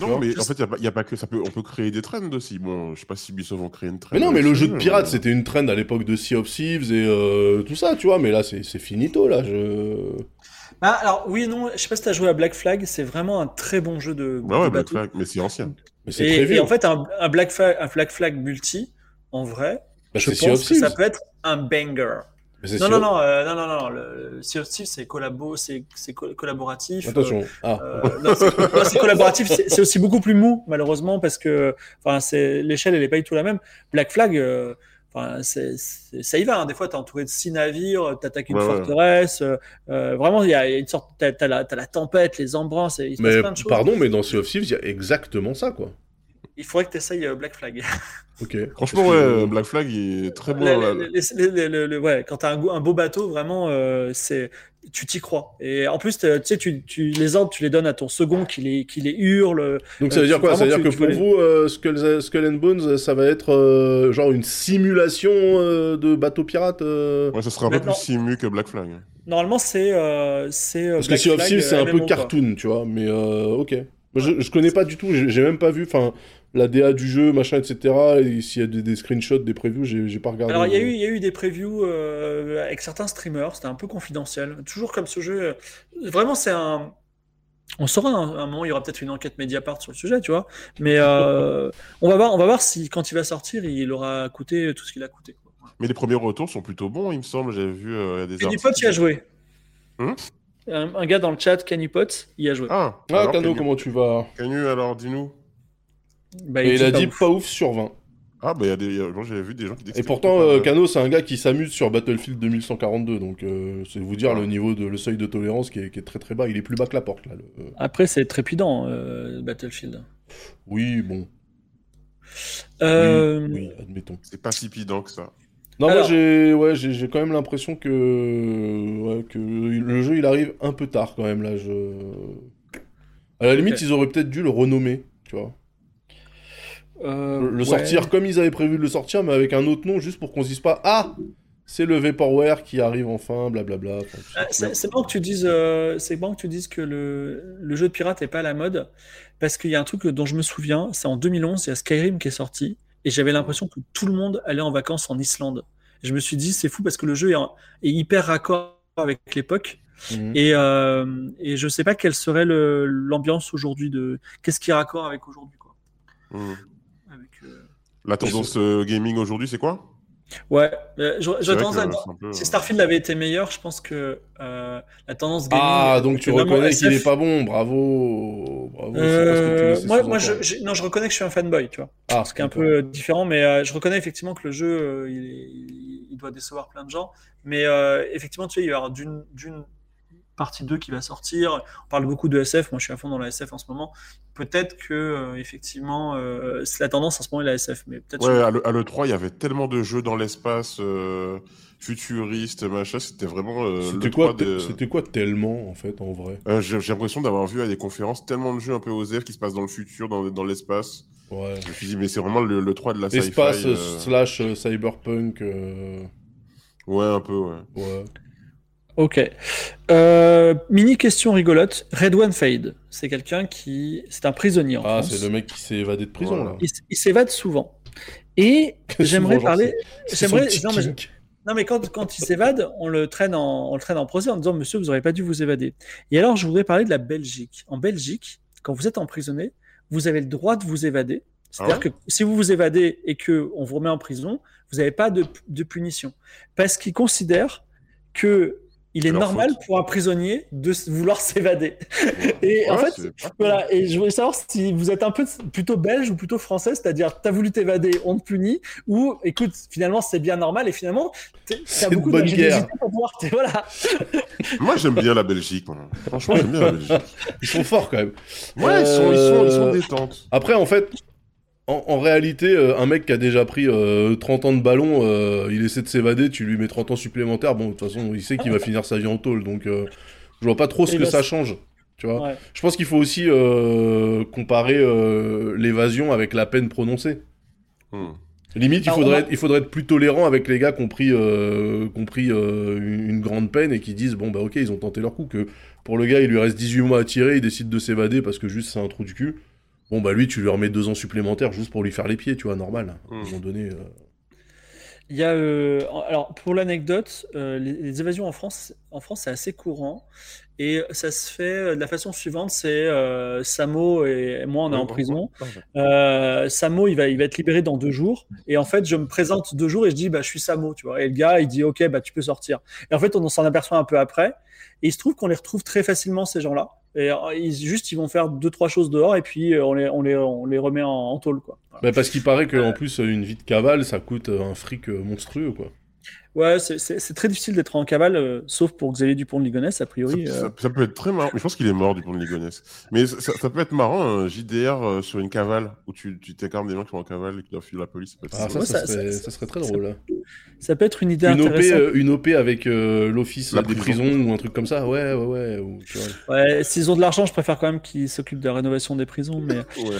S3: Non, mais en fait, il n'y a, a, pas que ça. Peut, on peut créer des trends aussi. Bon, je sais pas si Ubisoft vont créer une trend.
S2: Mais non, mais le jeu de pirate, euh... c'était une trend à l'époque de Sea of Thieves et euh, tout ça, tu vois. Mais là, c'est finito, là. Je...
S1: Ah, alors, oui, non, je sais pas si tu as joué à Black Flag. C'est vraiment un très bon jeu de.
S3: Bah ouais, Black Flag, mais c'est ancien.
S2: Mais c'est très vieux.
S1: Et en fait, un, un, Black Flag, un Black Flag multi, en vrai, bah, je pense que ça peut être un banger. Non, non, non, euh, non, non, non, le Sea of Thieves, c'est collabo, c'est collaboratif.
S2: Attention. Euh,
S1: ah. euh, c'est collaboratif, c'est aussi beaucoup plus mou, malheureusement, parce que l'échelle, elle n'est pas du tout la même. Black Flag, euh, c'est ça y va. Hein. Des fois, tu es entouré de six navires, tu attaques une ouais, forteresse. Ouais. Euh, vraiment, il y, y, a une sorte. Tu as, as, la, as la tempête, les embranches, il se
S2: mais
S1: passe plein de choses.
S2: Pardon, mais dans Sea of Thieves, il y a exactement ça, quoi.
S1: Il faudrait que tu essayes Black Flag.
S2: Ok.
S3: Franchement, ouais, Black Flag il est très
S1: ouais, quand tu as un, un, beau bateau, vraiment, euh, c'est tu t'y crois. Et en plus, tu sais, tu, les ordres, tu les donnes à ton second qui les, qui les hurle.
S2: Donc ça veut dire quoi? Ça veut dire que pour vous, euh, Skull, Skull, and Bones, ça va être euh, genre une simulation euh, de bateau pirate
S3: Ouais, ça sera un Maintenant, peu plus simu que Black Flag.
S1: Normalement, c'est. c'est
S2: Parce Black que Sea of Thieves, c'est un peu cartoon, tu vois, mais ok. Je, je connais pas du tout, j'ai même pas vu. Enfin, la DA du jeu, machin, etc. Et s'il y a des, des, screenshots, des previews, j'ai pas regardé.
S1: Alors, il y, a eu, y a eu des previews euh, avec certains streamers, c'était un peu confidentiel. Toujours comme ce jeu. Vraiment, c'est un. On saura un, un, moment, il y aura peut-être une enquête Mediapart sur le sujet, tu vois. Mais euh, on, va voir, on va voir si, quand il va sortir, il aura coûté tout ce qu'il a coûté. Quoi.
S3: Mais les premiers retours sont plutôt bons, il me semble. J'avais vu euh, des.
S1: Philippe, tu as joué
S3: hum
S1: Un, gars dans le chat, Canupot, il a joué.
S2: Ah, ah Cano, comment tu vas?
S3: Canu, alors dis-nous.
S2: Bah, il, a dit pas ouf sur 20.
S3: Ah, bah, y a des... j'avais vu des gens qui
S2: disaient. Et pourtant, euh, Cano, c'est un gars qui s'amuse sur Battlefield 2142, donc euh, c'est vous dire ah. le niveau de le seuil de tolérance qui est, très très bas. Il est plus bas que la porte, là. Euh.
S1: Après, c'est trépidant, Battlefield.
S2: Oui, bon. Oui, admettons.
S3: C'est pas si pidant que ça.
S2: Non, moi j'ai ouais, j'ai quand même l'impression que ouais, que le jeu il arrive un peu tard quand même là. Je... À la limite, ils auraient peut-être dû le renommer, tu vois. Euh, le sortir comme ils avaient prévu de le sortir, mais avec un autre nom, juste pour qu'on se dise pas Ah c'est le Vaporware qui arrive enfin, blablabla.
S1: Ah, c'est bon que tu dises, euh, c'est bon que tu dises que le, le, jeu de pirate est pas à la mode, parce qu'il y a un truc dont je me souviens, c'est en 2011, il y a Skyrim qui est sorti, et j'avais l'impression que tout le monde allait en vacances en Islande. je me suis dit, c'est fou parce que le jeu est, est hyper raccord avec l'époque. Mhm. Et, euh, et je sais pas quelle serait l'ambiance aujourd'hui de qu'est-ce qui est raccord avec aujourd'hui quoi. Mhm.
S3: La tendance euh, gaming aujourd'hui, c'est quoi?
S1: Ouais, euh, je, si Starfield avait été meilleur, je pense que euh, la tendance
S2: gaming. Ah, donc tu reconnais qu'il est pas bon, bravo. bravo
S1: moi, moi je, non, je reconnais que je suis un fanboy, tu vois. Ah, ce qui est un peu différent, mais je reconnais effectivement que le jeu, il, il, doit décevoir plein de gens. Mais effectivement, tu sais, il va y avoir d'une partie 2 qui va sortir. On parle beaucoup de SF, moi je suis à fond dans la SF en ce moment. Peut-être que euh, effectivement euh, c'est la tendance en ce moment est la SF, mais peut-être.
S3: Ouais, à l'E3 il y avait tellement de jeux dans l'espace euh, futuriste, machin, c'était vraiment.
S2: c'était quoi, c'était quoi tellement en fait en vrai?
S3: J'ai l'impression d'avoir vu à des conférences tellement de jeux un peu osés qui se passent dans le futur, dans, dans l'espace.
S2: Ouais.
S3: Je me suis dit mais c'est vraiment le, le 3 de la
S2: sci-fi. Espace slash cyberpunk.
S3: Ouais un peu ouais.
S2: Ouais.
S1: Ok. Euh, mini question rigolote. Red One Fade, c'est quelqu'un qui. C'est un prisonnier en
S2: Ah, c'est le mec qui s'est évadé de prison, là.
S1: Il, s'évade souvent. Et j'aimerais parler. J'aimerais. Non, mais, quand, quand il s'évade, on le traîne en, on le traîne en procès en disant Monsieur, vous n'aurez pas dû vous évader. Et alors, je voudrais parler de la Belgique. En Belgique, quand vous êtes emprisonné, vous avez le droit de vous évader. C'est-à-dire ah que si vous vous évadez et que on vous remet en prison, vous n'avez pas de, de punition. Parce qu'ils considèrent que il est normal pour un prisonnier de vouloir s'évader. Et en fait, voilà. Et je voulais savoir si vous êtes un peu plutôt belge ou plutôt français, c'est-à-dire t'as voulu t'évader, on te punit, ou écoute, finalement c'est bien normal et finalement t'as beaucoup de guerre pour pouvoir. Voilà.
S3: Moi j'aime bien la Belgique. Franchement j'aime bien la Belgique.
S2: Ils sont forts quand même.
S3: Ouais, ils sont, ils sont, ils sont euh, détentes.
S2: Après en fait, en, réalité, euh, un mec qui a déjà pris 30 euh, ans de ballon, euh, il essaie de s'évader, tu lui mets 30 ans supplémentaires, bon, de toute façon, il sait qu'il va finir sa vie en tôle, donc je vois pas trop ce que ça change. Tu vois Je pense qu'il faut aussi comparer l'évasion avec la peine prononcée. Hmm. Limite, il faudrait, être, il faudrait être plus tolérant avec les gars qui ont pris, pris une grande peine et qui disent bon, bah ok, ils ont tenté leur coup, que pour le gars, il lui reste 18 mois à tirer, il décide de s'évader parce que juste c'est un trou du cul. Bon, bah lui, tu lui remets deux ans supplémentaires juste pour lui faire les pieds, tu vois, normal. À un hmm. moment donné. Euh.
S1: Il y a, euh, alors pour l'anecdote, euh, les, évasions en France, en France c'est assez courant et ça se fait de la façon suivante, c'est Samo et moi on est en prison. Samo il va, il va être libéré dans deux jours et en fait je me présente deux jours et je dis bah je suis Samo, tu vois et le gars il dit ok bah tu peux sortir et en fait on s'en aperçoit un peu après et il se trouve qu'on les retrouve très facilement ces gens-là. Et euh, ils, juste, ils vont faire deux, trois choses dehors et puis euh, on les, on les, on les remet en, en tôle. Quoi.
S2: Bah parce qu'il paraît qu'en plus, une vie de cavale, ça coûte un fric monstrueux. quoi.
S1: Ouais, c'est très difficile d'être en cavale, euh, sauf pour Xavier Dupont de Ligonnès, a priori.
S3: Ça, ça, peut être très marrant. Je pense qu'il est mort, Dupont de Ligonnès. Mais ça, ça, peut être marrant, un JDR sur une cavale, où tu t'écartes des gens qui sont en cavale et qui doivent fuir la police.
S2: Ça, ah, ça, ça, serait, très drôle.
S1: Ça peut être une idée
S2: une
S1: intéressante.
S2: OP, une OP avec l'office des prisons ou un truc comme ça. Ouais, ouais, ouais. Ou,
S1: ouais, s'ils ont de l'argent, je préfère quand même qu'ils s'occupent de la rénovation des prisons. Mais... ouais.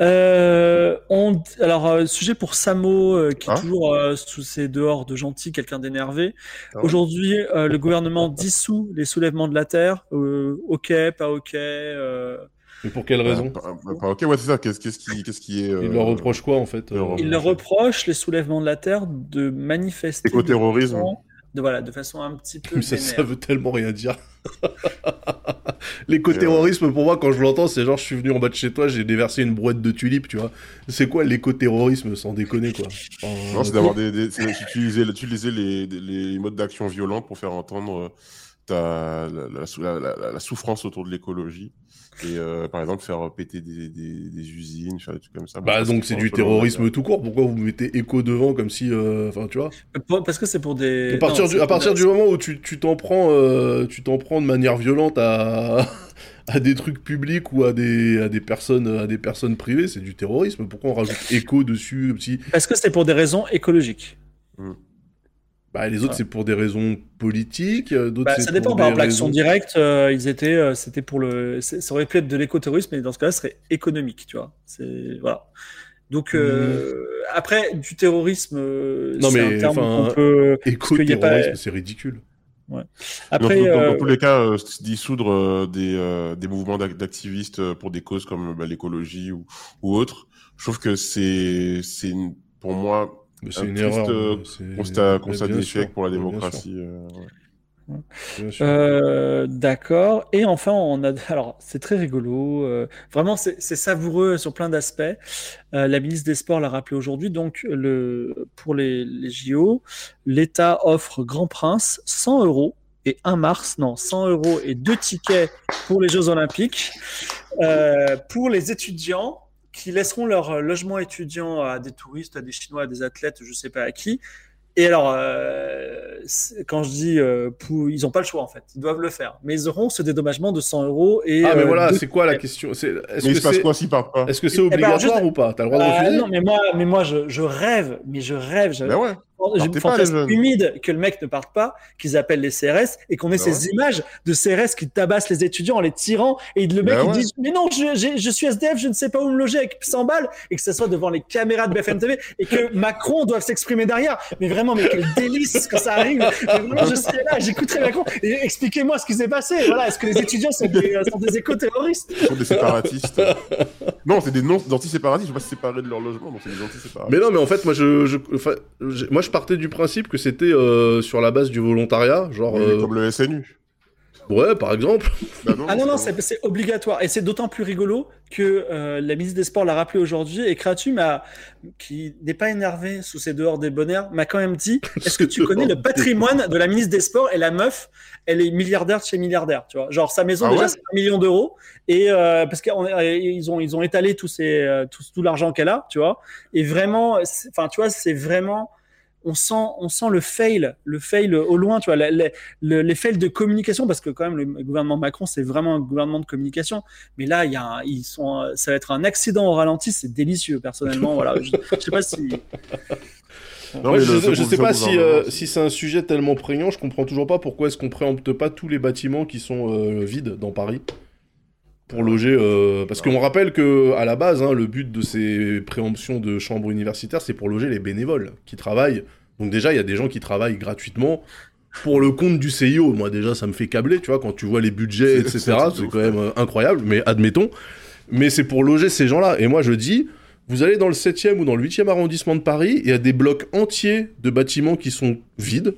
S1: Euh, on... Alors, euh, sujet pour Samo, euh, qui est ah. toujours sous ses dehors de gentil, quelqu'un d'énervé. Ah Aujourd'hui, le gouvernement dissout les soulèvements de la terre. ok, pas ok.
S2: Mais pour quelle raison
S3: pas, Ok, ouais, c'est ça. Qu'est-ce qui, qu'est-ce qui est
S2: Il leur reproche quoi en fait
S1: Il leur reproche les soulèvements de la terre de manifester.
S3: Éco-terrorisme
S1: de, voilà, de façon un petit peu.
S2: ça, ça, veut tellement rien dire. L'éco-terrorisme, pour moi, quand je l'entends, c'est genre je suis venu en bas de chez toi, j'ai déversé une brouette de tulipes, tu vois. C'est quoi l'éco-terrorisme, sans déconner, quoi?
S3: Non, c'est d'avoir des. des utiliser, utiliser les, les, modes d'action violents pour faire entendre as la, souffrance autour de l'écologie. Et euh, par exemple, faire péter des, usines, faire des trucs comme ça.
S2: Bah, donc c'est du terrorisme tout court. Pourquoi vous mettez écho devant comme si. Euh, enfin, tu vois?
S1: Parce que c'est pour des.
S2: À partir, du, à partir du moment où tu t'en prends, euh, tu t'en prends de manière violente à. à des trucs publics ou à des, à des, personnes, à des personnes privées, c'est du terrorisme. Pourquoi on rajoute écho dessus si...
S1: Parce que c'est pour des raisons écologiques.
S2: Hmm. Bah, les autres, c'est pour des raisons politiques. Euh, d'autres,
S1: bah, ça dépend. Par exemple, l'action directe, euh, ils étaient, euh, c'était pour le, ça aurait pu être de l'écotourisme, mais dans ce cas-là, ce serait économique, tu vois. C'est voilà. Donc mmh. après, du terrorisme,
S2: non mais un terme enfin, peut... éco-terrorisme, c'est ridicule.
S1: Ouais.
S3: Après, dans, tous les cas, dissoudre des, des mouvements d'activistes pour des causes comme bah, l'écologie ou, ou autre, je trouve que c'est, c'est pour moi
S2: c'est une erreur.
S3: Euh, constat, d'échec pour la démocratie. Euh,
S1: euh, d'accord. Et enfin, on a. Alors, c'est très rigolo. vraiment, c'est savoureux sur plein d'aspects. la ministre des Sports l'a rappelé aujourd'hui. Donc, le, pour les, les JO, l'État offre Grand Prince 100 euros et 1 mars, non, 100 euros et deux tickets pour les Jeux Olympiques. pour les étudiants, qui laisseront leur euh, logement étudiant à des touristes, à des Chinois, à des athlètes, je ne sais pas à qui. Et alors, euh, quand je dis, euh, ils n'ont pas le choix en fait, ils doivent le faire. Mais ils auront ce dédommagement de 100 euros. Et,
S2: ah, mais voilà, c'est quoi la question? Est,
S3: Mais il se passe quoi s'ils partent pas?
S2: Est-ce que c'est eh ben, obligatoire ou pas? T'as le droit de refuser?
S1: Non, mais moi, mais moi je, je rêve, mais je rêve. Je... Ben ouais fantasme humide que le mec ne parte pas, qu'ils appellent les CRS et qu'on ait bah ces images de CRS qui tabassent les étudiants en les tirant et le mec bah il dit mais non je, je, suis SDF je ne sais pas où me loger avec 100 balles et que ce soit devant les caméras de BFM TV et que Macron doive s'exprimer derrière. Mais vraiment mais quel délice que ça arrive. Moi je serais là j'écouterais Macron et expliquez-moi ce qui s'est passé. Voilà est-ce que les étudiants sont des, euh, sont des éco-terroristes?
S3: Sont des séparatistes. Non c'est des non anti-séparatistes. Je vais pas se séparer de leur logement donc c'est des anti-séparatistes.
S2: Mais non mais en fait moi je, je, moi je partais du principe que c'était euh, sur la base du volontariat, genre.
S3: Euh, comme le SNU.
S2: Ouais, par exemple.
S1: Bah ah non, non, c'est obligatoire. Et c'est d'autant plus rigolo que euh, la ministre des Sports l'a rappelé aujourd'hui et Kratu, qui n'est pas énervé sous ses dehors des bonheurs, m'a quand même dit Est-ce que tu connais le patrimoine de la ministre des Sports Et la meuf, elle est milliardaire de chez milliardaire, tu vois. Genre, sa maison, ah déjà, c'est un million d'euros. Et parce qu'ils ont, ils ont étalé tout, ces, tout, tout l'argent qu'elle a, tu vois. Et vraiment, enfin, tu vois, c'est vraiment on sent, on sent le fail, le fail au loin, tu vois, les, fails de communication, parce que quand même le gouvernement Macron, c'est vraiment un gouvernement de communication. Mais là, il y a ils sont, ça va être un accident au ralenti, c'est délicieux, personnellement. voilà, je, ne sais pas si.
S2: je, ne sais pas si, euh, si c'est un sujet tellement prégnant, je comprends toujours pas pourquoi est-ce qu'on préempte pas tous les bâtiments qui sont euh, vides dans Paris pour loger. Euh, parce qu'on rappelle que à la base, hein, le but de ces préemptions de chambres universitaires, c'est pour loger les bénévoles qui travaillent. Donc déjà, il y a des gens qui travaillent gratuitement pour le compte du CIO. Moi déjà, ça me fait câbler, tu vois, quand tu vois les budgets, etc. C'est quand même euh, incroyable, mais admettons. Mais c'est pour loger ces gens-là. Et moi, je dis, vous allez dans le 7e ou dans le 8e arrondissement de Paris, il y a des blocs entiers de bâtiments qui sont vides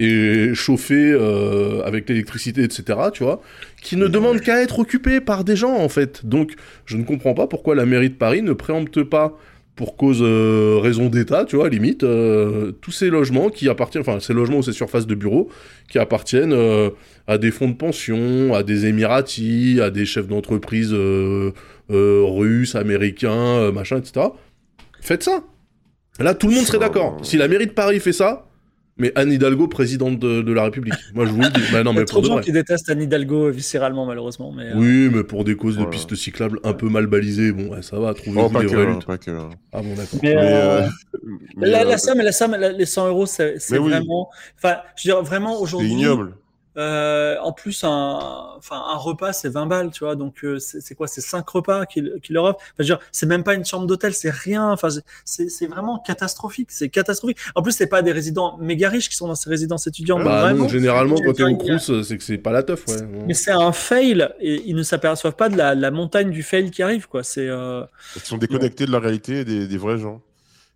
S2: et chauffés euh, avec l'électricité, etc., tu vois, qui ne demandent qu'à être occupés par des gens, en fait. Donc, je ne comprends pas pourquoi la mairie de Paris ne préempte pas, pour cause euh, raison d'État, tu vois, limite, euh, tous ces logements qui appartiennent, enfin, ces logements ou ces surfaces de bureaux qui appartiennent à des fonds de pension, à des Émiratis, à des chefs d'entreprise russes, américains, machin, etc. Faites ça. Là, tout le monde serait d'accord. Si la mairie de Paris fait ça, mais Anne Hidalgo, présidente de, la République. Moi, je vous le dis. Bah, non,
S1: Il y
S2: a
S1: trop de gens qui détestent Anne Hidalgo viscéralement, malheureusement. Mais, euh,
S2: Oui, mais pour des causes de pistes cyclables un peu mal balisées, bon, ça va, trouver oh, des vraies luttes. Ah bon, d'accord.
S1: Mais, euh, euh, la, la, somme, la somme, les 100 euros, c'est vraiment. Enfin, je veux dire, vraiment, aujourd'hui. C'est ignoble. Euh, en plus, un, enfin, un repas, c'est 20 balles, tu vois. Donc, euh, c'est quoi? C'est 5 repas qu'il leur offre. Enfin, c'est même pas une chambre d'hôtel, c'est rien. Enfin, c'est vraiment catastrophique. C'est catastrophique. En plus, c'est pas des résidents méga riches qui sont dans ces résidences étudiantes.
S2: Bah, non, généralement, quand t'es au Crous, c'est que c'est pas la teuf, ouais.
S1: Mais c'est un fail et ils ne s'aperçoivent pas de la, la, montagne du fail qui arrive, quoi. C'est. Euh...
S3: Ils sont déconnectés de la réalité des, des vrais gens.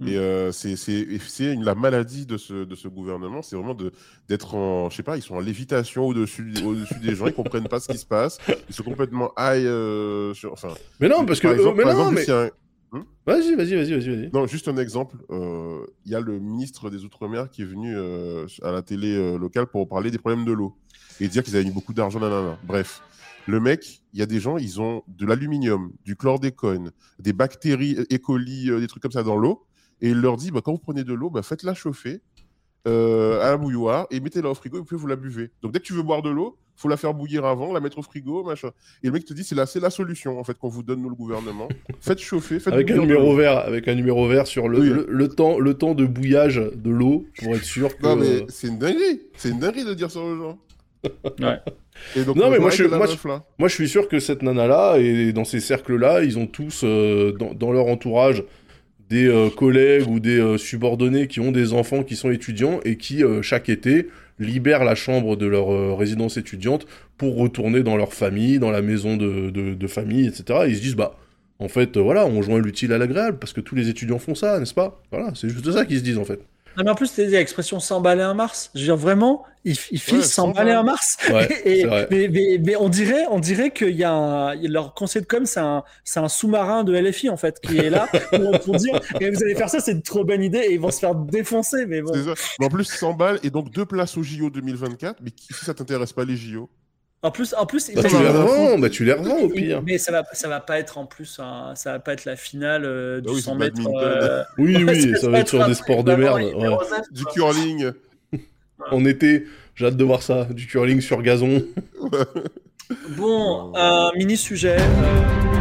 S3: Et mm. euh, c'est la maladie de ce, de ce gouvernement, c'est vraiment d'être en, je sais pas, ils sont en lévitation au-dessus au -dessus des gens, ils comprennent pas ce qui se passe, ils sont complètement high euh, sur, enfin.
S2: Mais non, parce que, mais non, mais... Hmm? Vas-y, vas-y, vas-y, vas-y.
S3: Non, juste un exemple. Euh, il y a le ministre des Outre-mer qui est venu euh, à la télé locale pour parler des problèmes de l'eau. et dire qu'ils avaient mis beaucoup d'argent, nanana. Bref, le mec, il y a des gens, ils ont de l'aluminium, du chlordécone, des bactéries, E. coli, euh, des trucs comme ça dans l'eau, et il leur dit, bah, quand vous prenez de l'eau, bah, faites-la chauffer euh, à un bouilloire et mettez-la au frigo et puis vous la buvez. Donc dès que tu veux boire de l'eau, faut la faire bouillir avant, la mettre au frigo, machin. Et le mec te dit c'est la, c'est la solution en fait qu'on vous donne nous le gouvernement. faites chauffer, faites
S2: avec un numéro vert, avec un numéro vert sur le, le, temps, le temps de bouillage de l'eau pour être sûr que.
S3: Non mais c'est une dinguerie, c'est une dinguerie de dire ça aux gens.
S1: ouais.
S3: Et donc,
S2: non mais moi je,
S3: que la
S2: moi,
S3: meuf, là.
S2: moi je suis sûr que cette nana là et dans ces cercles là, ils ont tous euh, dans, dans leur entourage des euh, collègues ou des euh, subordonnés qui ont des enfants qui sont étudiants et qui euh, chaque été libèrent la chambre de leur résidence étudiante pour retourner dans leur famille, dans la maison de, de, famille, etc. Et ils se disent bah en fait voilà on joint l'utile à l'agréable parce que tous les étudiants font ça, n'est-ce pas? Voilà, c'est juste ça qu'ils se disent en fait.
S1: Non, mais en plus, tu dit l'expression s'emballer un Mars. Je veux dire, vraiment, il, il file
S3: Ouais,
S1: s'emballer
S3: s'emballe.
S1: un Mars.
S2: Ouais,
S1: Et- mais, mais, mais on dirait, on dirait qu'il y a un, il y a leur conseil de com, c'est un, sous-marin de LFI, en fait, qui est là pour, pour dire, et vous allez faire ça, c'est une trop bonne idée, et ils vont se faire défoncer, mais bon.
S3: C'est ça. Mais en plus 100 balles et donc deux places au JO 2024. Mais qui- si ça t'intéresse pas les JO
S1: En plus, en plus,
S2: Bah, tu
S1: il-
S2: les revends, bah tu les revends au pire.
S1: Mais ça va, ça va pas être en plus, ça va pas être la finale euh, du
S3: Bah oui,
S1: 100
S3: c'est
S1: mètres. euh,
S2: Oui,
S1: ouais,
S2: oui, ça va être sur des sports de merde. ouais.
S3: Du curling.
S2: En été, j'ai hâte de voir ça, du curling sur gazon.
S1: Bon, un mini sujet. euh,